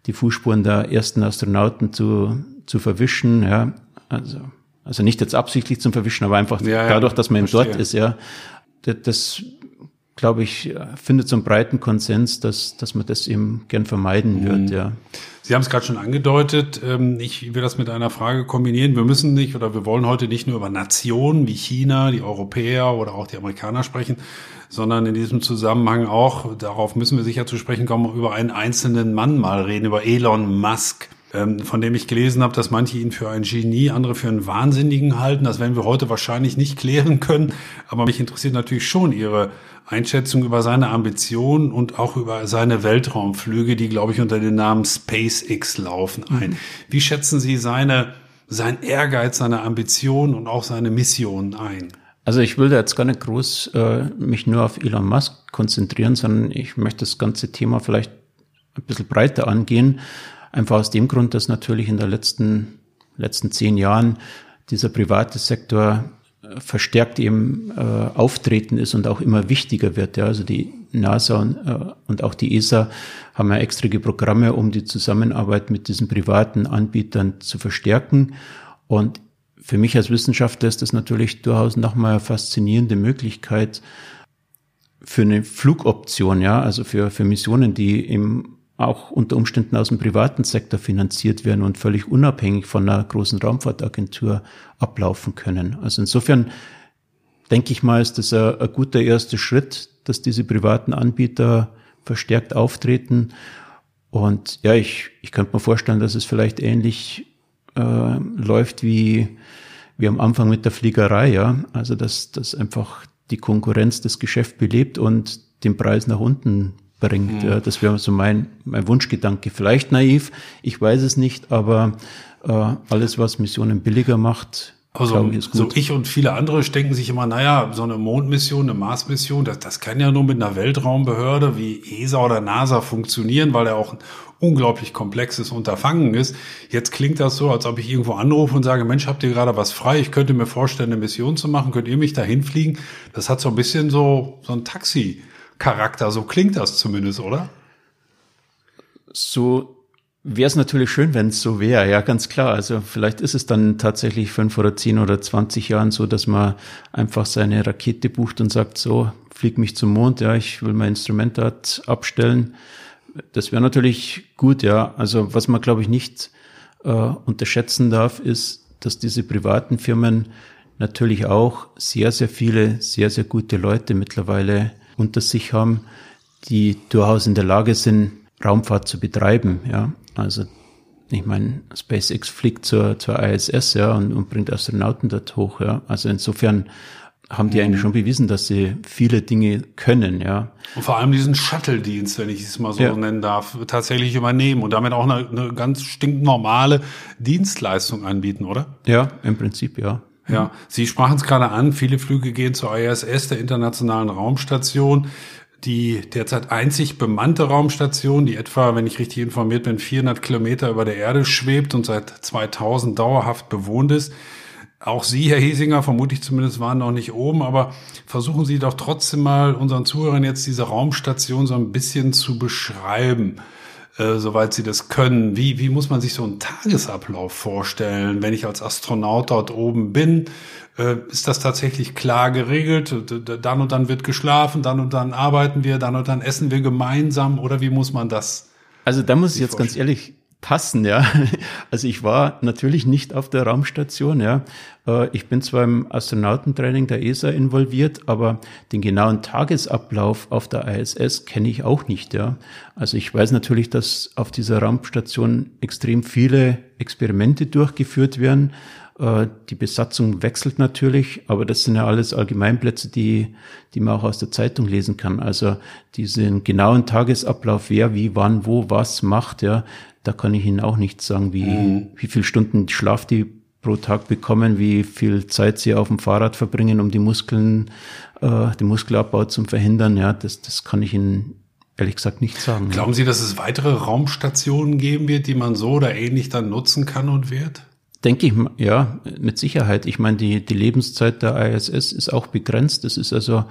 die Fußspuren der ersten Astronauten zu, zu verwischen, ja. Also, also nicht jetzt absichtlich zum Verwischen, aber einfach Ja, dadurch, dass man eben dort ist, ja. Das, das glaube ich, findet so einen breiten Konsens, dass, dass man das eben gern vermeiden Mhm. wird, ja. Sie haben es gerade schon angedeutet. ähm, Ich will das mit einer Frage kombinieren. Wir müssen nicht oder wir wollen heute nicht nur über Nationen wie China, die Europäer oder auch die Amerikaner sprechen, sondern in diesem Zusammenhang auch, darauf müssen wir sicher zu sprechen kommen, über einen einzelnen Mann mal reden, über Elon Musk, von dem ich gelesen habe, dass manche ihn für ein Genie, andere für einen Wahnsinnigen halten. Das werden wir heute wahrscheinlich nicht klären können. Aber mich interessiert natürlich schon Ihre Einschätzung über seine Ambitionen und auch über seine Weltraumflüge, die, glaube ich, unter dem Namen SpaceX laufen, ein. Wie schätzen Sie seine, sein Ehrgeiz, seine Ambitionen und auch seine Mission ein? Also ich will da jetzt gar nicht groß äh, mich nur auf Elon Musk konzentrieren, sondern ich möchte das ganze Thema vielleicht ein bisschen breiter angehen. Einfach aus dem Grund, dass natürlich in der letzten, letzten zehn Jahren dieser private Sektor äh, verstärkt eben äh, auftreten ist und auch immer wichtiger wird. Ja. Also die NASA und, äh, und auch die ESA haben ja extra Programme, um die Zusammenarbeit mit diesen privaten Anbietern zu verstärken. Und für mich als Wissenschaftler ist das natürlich durchaus nochmal eine faszinierende Möglichkeit für eine Flugoption, ja, also für, für Missionen, die eben auch unter Umständen aus dem privaten Sektor finanziert werden und völlig unabhängig von einer großen Raumfahrtagentur ablaufen können. Also insofern denke ich mal, ist das ein, ein guter erster Schritt, dass diese privaten Anbieter verstärkt auftreten. Und ja, ich, ich könnte mir vorstellen, dass es vielleicht ähnlich äh, läuft wie, wie am Anfang mit der Fliegerei, ja. Also dass, dass einfach die Konkurrenz das Geschäft belebt und den Preis nach unten bringt. Ja, das wäre so mein, mein Wunschgedanke. Vielleicht naiv, ich weiß es nicht, aber äh, alles, was Missionen billiger macht, Also ich, so ich und viele andere denken sich immer, naja, so eine Mondmission, eine Marsmission, das, das kann ja nur mit einer Weltraumbehörde wie ESA oder NASA funktionieren, weil er auch ein unglaublich komplexes Unterfangen ist. Jetzt klingt das so, als ob ich irgendwo anrufe und sage, Mensch, habt ihr gerade was frei? Ich könnte mir vorstellen, eine Mission zu machen. Könnt ihr mich dahin fliegen? Das hat so ein bisschen so, so ein Taxi-Charakter. So klingt das zumindest, oder? so wäre es natürlich schön, wenn es so wäre, ja, ganz klar. Also vielleicht ist es dann tatsächlich fünf oder zehn oder zwanzig Jahren so, dass man einfach seine Rakete bucht und sagt, so, flieg mich zum Mond, ja, ich will mein Instrument dort abstellen. Das wäre natürlich gut, ja. Also was man, glaube ich, nicht äh, unterschätzen darf, ist, dass diese privaten Firmen natürlich auch sehr, sehr viele, sehr, sehr gute Leute mittlerweile unter sich haben, die durchaus in der Lage sind, Raumfahrt zu betreiben, ja. Also, ich meine, SpaceX fliegt zur, zur ISS, ja, und, und bringt Astronauten dort hoch, ja. Also insofern haben die eigentlich schon bewiesen, dass sie viele Dinge können, ja. Und vor allem diesen Shuttle-Dienst, wenn ich es mal so Ja. nennen darf, tatsächlich übernehmen und damit auch eine, eine ganz stinknormale Dienstleistung anbieten, oder? Ja, im Prinzip, ja. Ja, Sie sprachen es gerade an, viele Flüge gehen zur ISS, der Internationalen Raumstation, die derzeit einzig bemannte Raumstation, die etwa, wenn ich richtig informiert bin, 400 Kilometer über der Erde schwebt und seit 2000 dauerhaft bewohnt ist. Auch Sie, Herr Hiesinger, vermutlich zumindest waren noch nicht oben, aber versuchen Sie doch trotzdem mal unseren Zuhörern jetzt diese Raumstation so ein bisschen zu beschreiben. Äh, soweit sie das können. Wie, wie muss man sich so einen Tagesablauf vorstellen, wenn ich als Astronaut dort oben bin? Äh, ist das tatsächlich klar geregelt? Dann und dann wird geschlafen, dann und dann arbeiten wir, dann und dann essen wir gemeinsam oder wie muss man das? Also da muss ich jetzt ganz ehrlich passen, ja. [LAUGHS] Also ich war natürlich nicht auf der Raumstation, ja. Äh, ich bin zwar im Astronautentraining der ESA involviert, aber den genauen Tagesablauf auf der ISS kenne ich auch nicht, ja. Also ich weiß natürlich, dass auf dieser Raumstation extrem viele Experimente durchgeführt werden. Äh, die Besatzung wechselt natürlich, aber das sind ja alles Allgemeinplätze, die, die man auch aus der Zeitung lesen kann. Also diesen genauen Tagesablauf, wer wie wann wo was macht, ja, da kann ich Ihnen auch nicht sagen, wie, mhm. wie viel Stunden Schlaf die pro Tag bekommen, wie viel Zeit sie auf dem Fahrrad verbringen, um die Muskeln, äh, den Muskelabbau zu verhindern. Ja, das, das kann ich Ihnen ehrlich gesagt nicht sagen. Glauben Sie, dass es weitere Raumstationen geben wird, die man so oder ähnlich dann nutzen kann und wird? Denke ich, ja, mit Sicherheit. Ich meine, die, die Lebenszeit der ISS ist auch begrenzt. Das ist also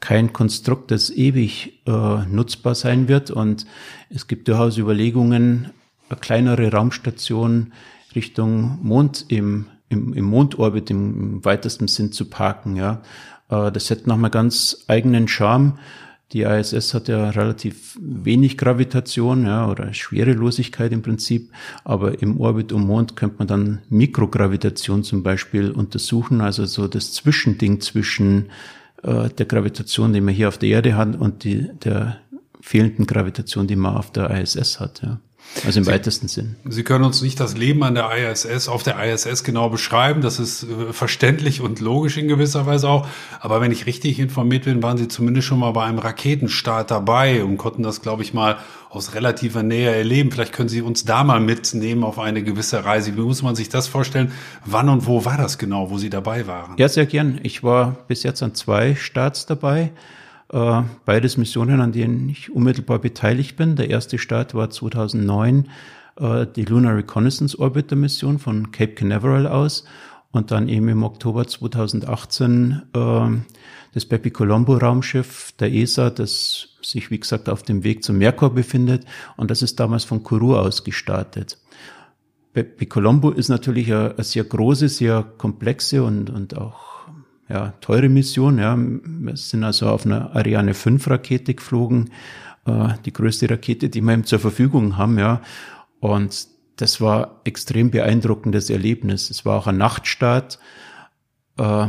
kein Konstrukt, das ewig äh, nutzbar sein wird. Und es gibt durchaus Überlegungen, eine kleinere Raumstation Richtung Mond im, im, im Mondorbit im, weitesten Sinn zu parken. Ja, äh, das hätte nochmal ganz eigenen Charme. Die ISS hat ja relativ wenig Gravitation, ja, oder Schwerelosigkeit im Prinzip. Aber im Orbit um Mond könnte man dann Mikrogravitation zum Beispiel untersuchen, also so das Zwischending zwischen äh, der Gravitation, die man hier auf der Erde hat und die, der fehlenden Gravitation, die man auf der ISS hat, ja. Also im Sie, weitesten Sinn. Sie können uns nicht das Leben an der ISS, auf der ISS genau beschreiben. Das ist äh, verständlich und logisch in gewisser Weise auch. Aber wenn ich richtig informiert bin, waren Sie zumindest schon mal bei einem Raketenstart dabei und konnten das, glaube ich, mal aus relativer Nähe erleben. Vielleicht können Sie uns da mal mitnehmen auf eine gewisse Reise. Wie muss man sich das vorstellen? Wann und wo war das genau, wo Sie dabei waren? Ja, sehr gern. Ich war bis jetzt an zwei Starts dabei. Äh, beides Missionen, an denen ich unmittelbar beteiligt bin. Der erste Start war 2009 äh, die Lunar Reconnaissance Orbiter Mission von Cape Canaveral aus und dann eben im Oktober 2018 äh, das Bepi Colombo Raumschiff der ESA, das sich wie gesagt auf dem Weg zum Merkur befindet und das ist damals von Kourou aus gestartet. Bepi Colombo ist natürlich eine, eine sehr große, sehr komplexe und, und auch ja, teure Mission. Ja. Wir sind also auf einer Ariane 5 Rakete geflogen, äh, die größte Rakete, die wir eben zur Verfügung haben. Ja. Und das war extrem beeindruckendes Erlebnis. Es war auch ein Nachtstart. Äh,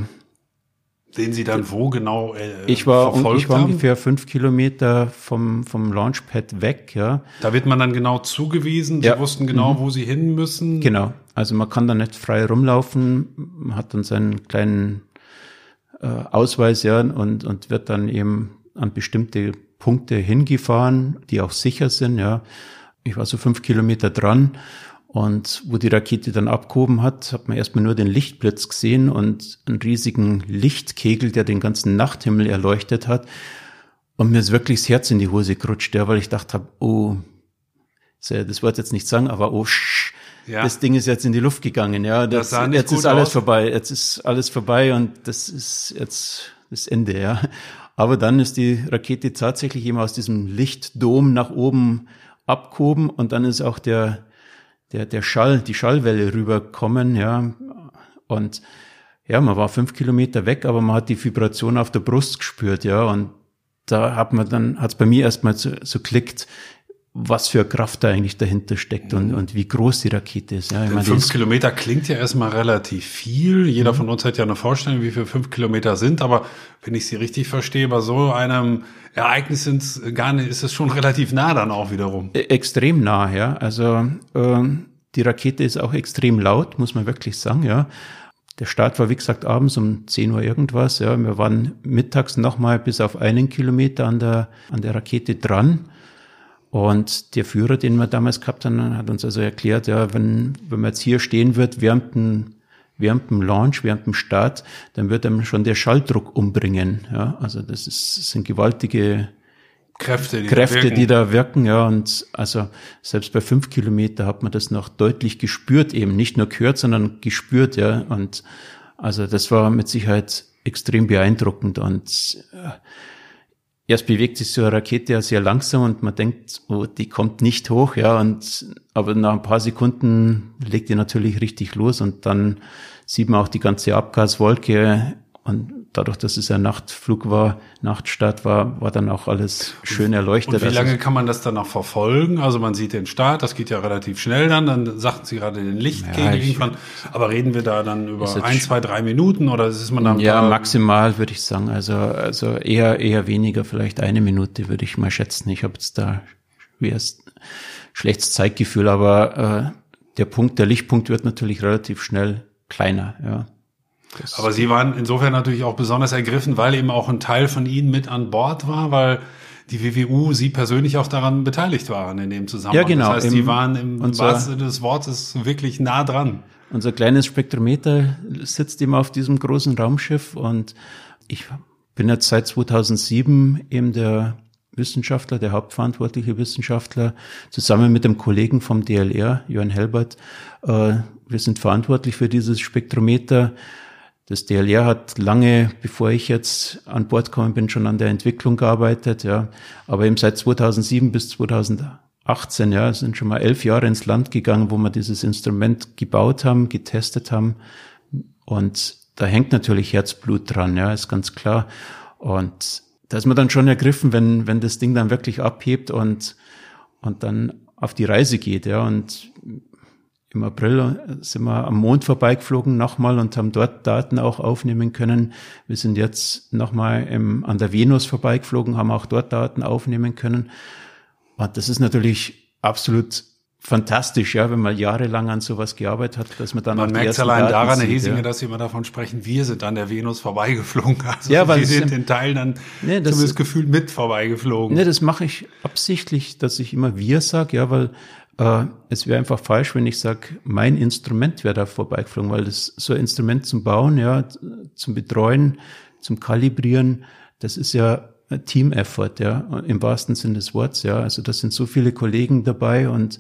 den Sie dann wo genau äh, ich war, verfolgt Ich war haben? ungefähr fünf Kilometer vom, vom Launchpad weg, ja. Da wird man dann genau zugewiesen. Sie ja. wussten genau, mhm. wo Sie hin müssen. Genau. Also man kann da nicht frei rumlaufen. Man hat dann seinen kleinen äh, Ausweis ja, und, und wird dann eben an bestimmte Punkte hingefahren, die auch sicher sind. Ja. Ich war so fünf Kilometer dran und wo die Rakete dann abgehoben hat, hat man erstmal nur den Lichtblitz gesehen und einen riesigen Lichtkegel, der den ganzen Nachthimmel erleuchtet hat. Und mir ist wirklich das Herz in die Hose gerutscht, ja, weil ich dachte habe, oh, das wollte jetzt nicht sagen, aber oh, ja. das Ding ist jetzt in die Luft gegangen, ja. Das, das jetzt ist alles aus. vorbei, jetzt ist alles vorbei und das ist jetzt das Ende, ja. Aber dann ist die Rakete tatsächlich eben aus diesem Lichtdom nach oben abgehoben und dann ist auch der, der, der Schall, die Schallwelle rüberkommen, ja. Und ja, man war fünf Kilometer weg, aber man hat die Vibration auf der Brust gespürt, ja. Und da hat man dann, hat es bei mir erstmal so, so klickt, was für Kraft da eigentlich dahinter steckt und, und wie groß die Rakete ist. Ja, meine, fünf Kilometer klingt ja erstmal relativ viel. Jeder mhm. von uns hat ja eine Vorstellung, wie viel fünf Kilometer sind. Aber wenn ich Sie richtig verstehe, bei so einem Ereignis sind es gar nicht, ist es schon relativ nah dann auch wiederum. E extrem nah, ja. Also äh, die Rakete ist auch extrem laut, muss man wirklich sagen, ja. Der Start war, wie gesagt, abends um 10 Uhr irgendwas. Ja. Wir waren mittags nochmal bis auf einen Kilometer an der, an der Rakete dran. Und der Führer, den wir damals gehabt haben, hat uns also erklärt, ja, wenn, wenn man jetzt hier stehen wird während dem, während dem Launch, während dem Start, dann wird einem schon der Schalldruck umbringen. Ja, also das, ist, das sind gewaltige Kräfte, die, Kräfte, da die da wirken. Ja, und also selbst bei fünf Kilometer hat man das noch deutlich gespürt, eben nicht nur gehört, sondern gespürt. Ja, und also das war mit Sicherheit extrem beeindruckend und äh, erst bewegt sich so eine Rakete ja sehr langsam und man denkt, oh, die kommt nicht hoch, ja, und aber nach ein paar Sekunden legt die natürlich richtig los und dann sieht man auch die ganze Abgaswolke und dadurch, dass es ein Nachtflug war, Nachtstart war, war dann auch alles schön erleuchtet. Und wie Also lange kann man das dann noch verfolgen? Also man sieht den Start, das geht ja relativ schnell dann, dann sagten Sie gerade den Lichtkegel Ja, irgendwann. Aber reden wir da dann über ein, zwei, drei Minuten oder ist man dann Ja, maximal würde ich sagen. Also, also eher, eher weniger, vielleicht eine Minute würde ich mal schätzen. Ich habe jetzt da schweres, schlechtes Zeitgefühl, aber äh, der Punkt, der Lichtpunkt wird natürlich relativ schnell kleiner, ja. Das, Aber Sie waren insofern natürlich auch besonders ergriffen, weil eben auch ein Teil von Ihnen mit an Bord war, weil die WWU, Sie persönlich auch daran beteiligt waren in dem Zusammenhang. Ja, genau. Das heißt, Sie waren im unser- wahrsten Sinne des Wortes wirklich nah dran. Unser kleines Spektrometer sitzt eben auf diesem großen Raumschiff und ich bin jetzt seit 2007 eben der Wissenschaftler, der hauptverantwortliche Wissenschaftler, zusammen mit dem Kollegen vom DLR, Jörn Helbert. Äh, wir sind verantwortlich für dieses Spektrometer. Das DLR hat lange, bevor ich jetzt an Bord gekommen bin, schon an der Entwicklung gearbeitet, ja. Aber eben seit 2007 bis 2018, ja, sind schon mal elf Jahre ins Land gegangen, wo wir dieses Instrument gebaut haben, getestet haben. Und da hängt natürlich Herzblut dran, ja, ist ganz klar. Und da ist man dann schon ergriffen, wenn, wenn das Ding dann wirklich abhebt und, und dann auf die Reise geht, ja. Und im April sind wir am Mond vorbeigeflogen nochmal und haben dort Daten auch aufnehmen können. Wir sind jetzt nochmal im, an der Venus vorbeigeflogen, haben auch dort Daten aufnehmen können. Und das ist natürlich absolut fantastisch, ja, wenn man jahrelang an sowas gearbeitet hat, dass man dann Man merkt es allein Daten daran, Herr Hesinger, ja. dass Sie immer davon sprechen, wir sind an der Venus vorbeigeflogen. [LAUGHS] Also Ja, weil Sie sind in Teilen dann Nee, das- zumindest gefühlt mit vorbeigeflogen. Ne, das mache ich absichtlich, dass ich immer wir sage, ja, weil äh, es wäre einfach falsch, wenn ich sage, mein Instrument wäre da vorbeigeflogen, weil das so ein Instrument zum Bauen, ja, zum Betreuen, zum Kalibrieren, das ist ja Team-Effort, ja, im wahrsten Sinne des Wortes, ja. Also da sind so viele Kollegen dabei und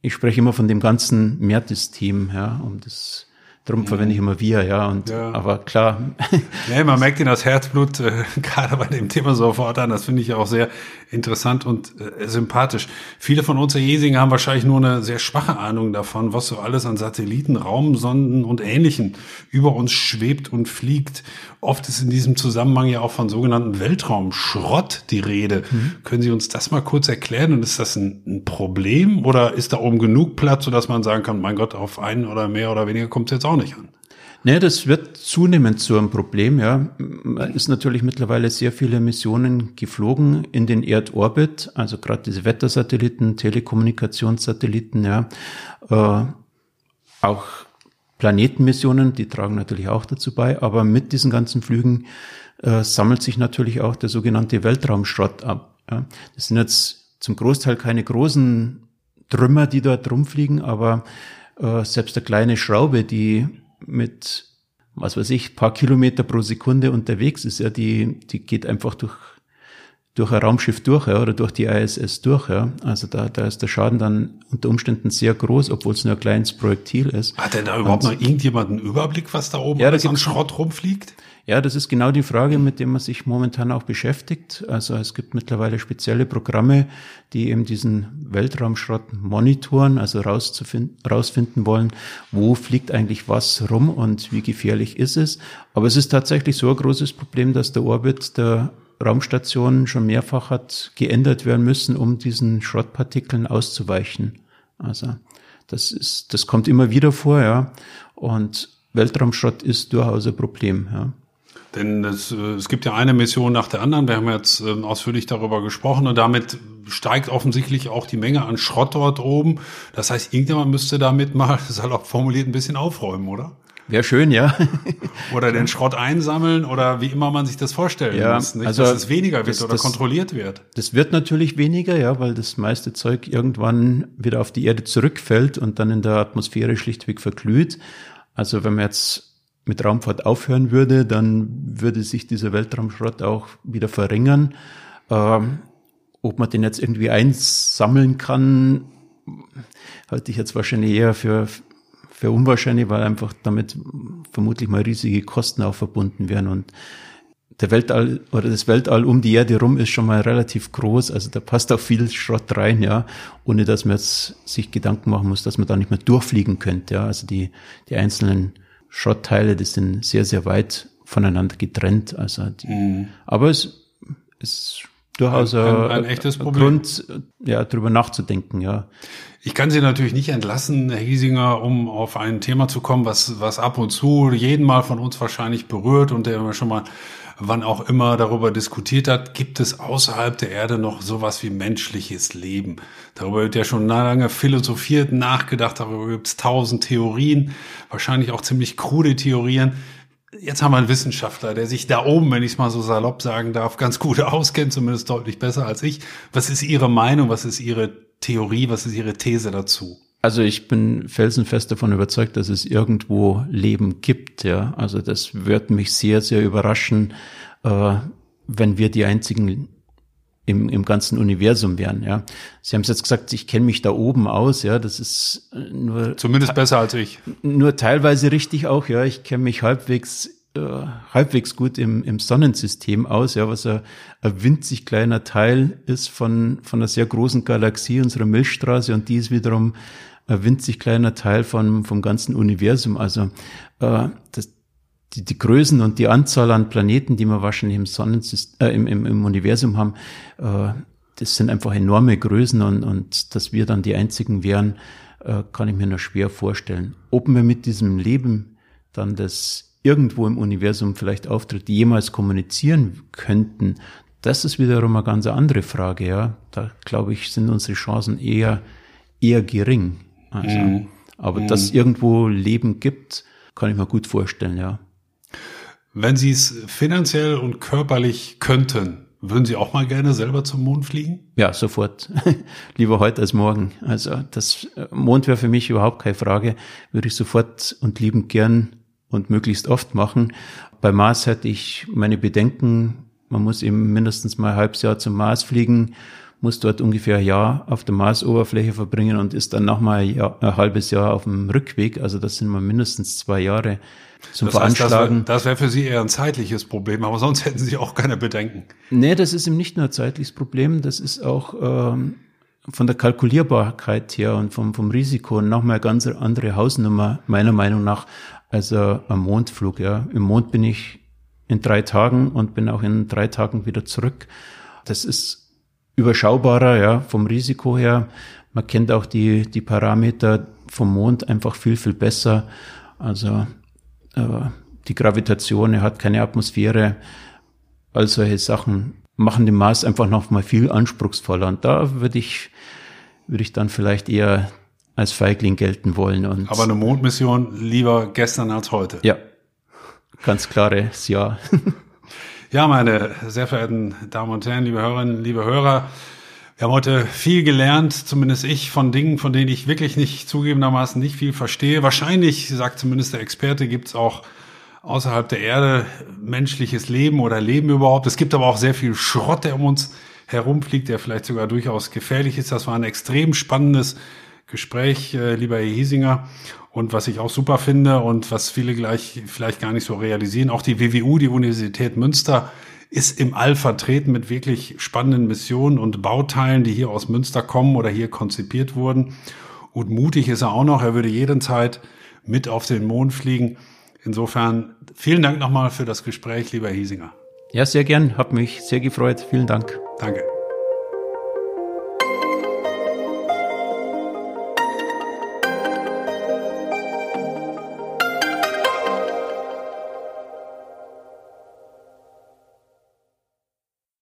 ich spreche immer von dem ganzen Mertes-Team, ja, um das, darum verwende ich immer wir, ja, und, Ja. aber klar, [LAUGHS] Ja, man merkt Ihnen das Herzblut äh, [LAUGHS] gerade bei dem Thema sofort an. Das finde ich auch sehr interessant und äh, sympathisch. Viele von uns, Herr Jesing, haben wahrscheinlich nur eine sehr schwache Ahnung davon, was so alles an Satelliten, Raumsonden und Ähnlichem über uns schwebt und fliegt. Oft ist in diesem Zusammenhang ja auch von sogenannten Weltraumschrott die Rede. Können Sie uns das mal kurz erklären? Und ist das ein, ein Problem oder ist da oben genug Platz, sodass man sagen kann, mein Gott, auf einen oder mehr oder weniger kommt es jetzt auch nicht an? Ne, das wird zunehmend zu einem Problem, ja. Man ist natürlich mittlerweile sehr viele Missionen geflogen in den Erdorbit, also gerade diese Wettersatelliten, Telekommunikationssatelliten, ja. Äh, auch Planetenmissionen, die tragen natürlich auch dazu bei, aber mit diesen ganzen Flügen äh, sammelt sich natürlich auch der sogenannte Weltraumschrott ab. Ja. Das sind jetzt zum Großteil keine großen Trümmer, die dort rumfliegen, aber äh, selbst eine kleine Schraube, die mit, was weiß ich, paar Kilometer pro Sekunde unterwegs ist, ja, die, die geht einfach durch, durch ein Raumschiff durch, ja, oder durch die ISS durch, ja. Also da, da ist der Schaden dann unter Umständen sehr groß, obwohl es nur ein kleines Projektil ist. Hat denn da überhaupt noch irgendjemand einen Überblick, was da oben Ja, alles an Schrott rumfliegt? Ja, das ist genau die Frage, mit der man sich momentan auch beschäftigt. Also es gibt mittlerweile spezielle Programme, die eben diesen Weltraumschrott monitoren, also rauszufinden, rausfinden wollen, wo fliegt eigentlich was rum und wie gefährlich ist es. Aber es ist tatsächlich so ein großes Problem, dass der Orbit der Raumstation schon mehrfach hat geändert werden müssen, um diesen Schrottpartikeln auszuweichen. Also das ist, das kommt immer wieder vor, ja. Und Weltraumschrott ist durchaus ein Problem, ja. Denn es, äh, es gibt ja eine Mission nach der anderen. Wir haben jetzt ähm, ausführlich darüber gesprochen und damit steigt offensichtlich auch die Menge an Schrott dort oben. Das heißt, irgendjemand müsste damit mal, salopp formuliert, ein bisschen aufräumen, oder? Wäre schön, ja. Oder den Schrott einsammeln oder wie immer man sich das vorstellen Ja, muss. Nicht? also dass es weniger wird das- oder das- kontrolliert wird. Das wird natürlich weniger, ja, weil das meiste Zeug irgendwann wieder auf die Erde zurückfällt und dann in der Atmosphäre schlichtweg verglüht. Also wenn man jetzt mit Raumfahrt aufhören würde, dann würde sich dieser Weltraumschrott auch wieder verringern. Ähm, ob man den jetzt irgendwie einsammeln kann, halte ich jetzt wahrscheinlich eher für, für unwahrscheinlich, weil einfach damit vermutlich mal riesige Kosten auch verbunden wären. Und der Weltall oder das Weltall um die Erde rum ist schon mal relativ groß, also da passt auch viel Schrott rein, ja, ohne dass man jetzt sich Gedanken machen muss, dass man da nicht mehr durchfliegen könnte, ja, also die, die einzelnen Schrottteile, die sind sehr, sehr weit voneinander getrennt, also die, mhm. aber es ist durchaus ein, ein, ein echtes Problem. Grund, ja, drüber nachzudenken, ja. Ich kann Sie natürlich nicht entlassen, Herr Hiesinger, um auf ein Thema zu kommen, was, was ab und zu jeden Mal von uns wahrscheinlich berührt und der wir schon mal wann auch immer darüber diskutiert hat, gibt es außerhalb der Erde noch sowas wie menschliches Leben. Darüber wird ja schon lange philosophiert, nachgedacht, darüber gibt es tausend Theorien, wahrscheinlich auch ziemlich krude Theorien. Jetzt haben wir einen Wissenschaftler, der sich da oben, wenn ich es mal so salopp sagen darf, ganz gut [LAUGHS] auskennt, zumindest deutlich besser als ich. Was ist Ihre Meinung? Was ist Ihre Theorie? Was ist Ihre These dazu? Also ich bin felsenfest davon überzeugt, dass es irgendwo Leben gibt. Ja, also das wird mich sehr, sehr überraschen, äh, wenn wir die einzigen im, im ganzen Universum wären. Ja, Sie haben es jetzt gesagt, ich kenne mich da oben aus. Ja, das ist äh, nur zumindest besser als ich. Nur teilweise richtig auch. Ja, ich kenne mich halbwegs äh, halbwegs gut im, im Sonnensystem aus, ja, was ein, ein winzig kleiner Teil ist von, von einer sehr großen Galaxie, unserer Milchstraße, und die ist wiederum ein winzig kleiner Teil von, vom ganzen Universum. Also äh, das, die, die Größen und die Anzahl an Planeten, die wir wahrscheinlich im Sonnensystem, äh, im, im, im Universum haben, äh, das sind einfach enorme Größen und, und dass wir dann die einzigen wären, äh, kann ich mir nur schwer vorstellen. Ob wir mit diesem Leben dann das irgendwo im Universum vielleicht auftritt, jemals kommunizieren könnten, das ist wiederum eine ganz andere Frage, ja. Da glaube ich, sind unsere Chancen eher, eher gering. Also, mhm. Aber mhm. dass es irgendwo Leben gibt, kann ich mir gut vorstellen, ja. Wenn Sie es finanziell und körperlich könnten, würden Sie auch mal gerne selber zum Mond fliegen? Ja, sofort. [LAUGHS] Lieber heute als morgen. Also das äh, Mond wäre für mich überhaupt keine Frage. Würde ich sofort und liebend gern und möglichst oft machen. Bei Mars hätte ich meine Bedenken. Man muss eben mindestens mal ein halbes Jahr zum Mars fliegen muss dort ungefähr ein Jahr auf der Marsoberfläche verbringen und ist dann nochmal ein, ein halbes Jahr auf dem Rückweg. Also das sind mal mindestens zwei Jahre zum das heißt, Veranschlagen. Das wäre wär für Sie eher ein zeitliches Problem, aber sonst [LAUGHS] hätten Sie auch keine Bedenken. Nee, das ist eben nicht nur ein zeitliches Problem, das ist auch ähm, von der Kalkulierbarkeit her und vom, vom Risiko nochmal eine ganz andere Hausnummer, meiner Meinung nach, als ein Mondflug. Ja. Im Mond bin ich in drei Tagen und bin auch in drei Tagen wieder zurück. Das ist überschaubarer, ja, vom Risiko her. Man kennt auch die, die Parameter vom Mond einfach viel, viel besser. Also äh, die Gravitation, er hat keine Atmosphäre. All solche Sachen machen den Mars einfach noch mal viel anspruchsvoller. Und da würde ich, würde ich dann vielleicht eher als Feigling gelten wollen. Und Aber eine Mondmission lieber gestern als heute. Ja, ganz klares Ja. [LAUGHS] Ja, meine sehr verehrten Damen und Herren, liebe Hörerinnen, liebe Hörer, wir haben heute viel gelernt, zumindest ich, von Dingen, von denen ich wirklich nicht zugegebenermaßen nicht viel verstehe. Wahrscheinlich, sagt zumindest der Experte, gibt es auch außerhalb der Erde menschliches Leben oder Leben überhaupt. Es gibt aber auch sehr viel Schrott, der um uns herumfliegt, der vielleicht sogar durchaus gefährlich ist. Das war ein extrem spannendes Gespräch, äh, lieber Herr Hiesinger. Und was ich auch super finde und was viele gleich vielleicht gar nicht so realisieren, auch die WWU, die Universität Münster, ist im All vertreten mit wirklich spannenden Missionen und Bauteilen, die hier aus Münster kommen oder hier konzipiert wurden. Und mutig ist er auch noch. Er würde jederzeit mit auf den Mond fliegen. Insofern vielen Dank nochmal für das Gespräch, lieber Hiesinger. Ja, sehr gern. Hat mich sehr gefreut. Vielen Dank. Danke.